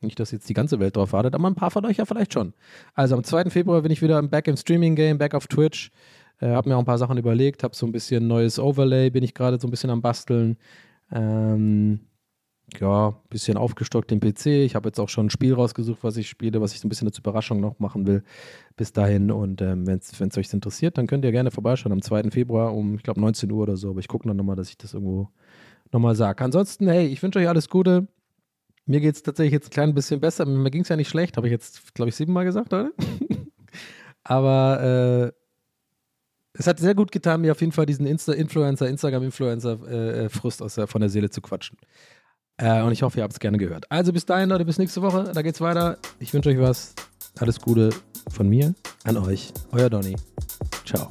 Nicht, dass jetzt die ganze Welt drauf wartet, aber ein paar von euch ja vielleicht schon. Also am 2. Februar bin ich wieder back im Streaming-Game, back auf Twitch. Äh, hab mir auch ein paar Sachen überlegt, hab so ein bisschen neues Overlay, bin ich gerade so ein bisschen am Basteln. Ähm, ja, ein bisschen aufgestockt den PC. Ich habe jetzt auch schon ein Spiel rausgesucht, was ich spiele, was ich so ein bisschen als Überraschung noch machen will. Bis dahin. Und ähm, wenn es euch interessiert, dann könnt ihr gerne vorbeischauen am 2. Februar um, ich glaube, 19 Uhr oder so. Aber ich gucke dann nochmal, dass ich das irgendwo nochmal sage. Ansonsten, hey, ich wünsche euch alles Gute. Mir geht es tatsächlich jetzt ein klein bisschen besser. Mir ging es ja nicht schlecht, habe ich jetzt, glaube ich, siebenmal gesagt, oder? Aber äh, es hat sehr gut getan, mir auf jeden Fall diesen Insta-Influencer, Instagram-Influencer-Frust äh, äh von der Seele zu quatschen. Äh, und ich hoffe, ihr habt es gerne gehört. Also bis dahin, Leute, bis nächste Woche. Da geht's weiter. Ich wünsche euch was. Alles Gute von mir an euch. Euer Donny. Ciao.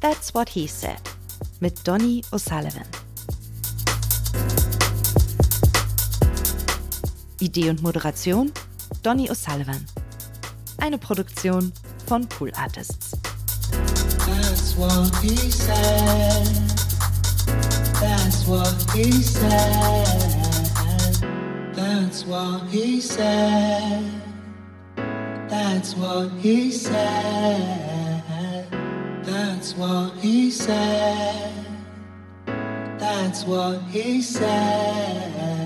That's what he said. Mit Donny O'Sullivan. Idee und Moderation Donny O'Sullivan. Eine Produktion von Pool Artists. That's what he said. That's what he said. That's what he said. That's what he said. That's what he said. That's what he said.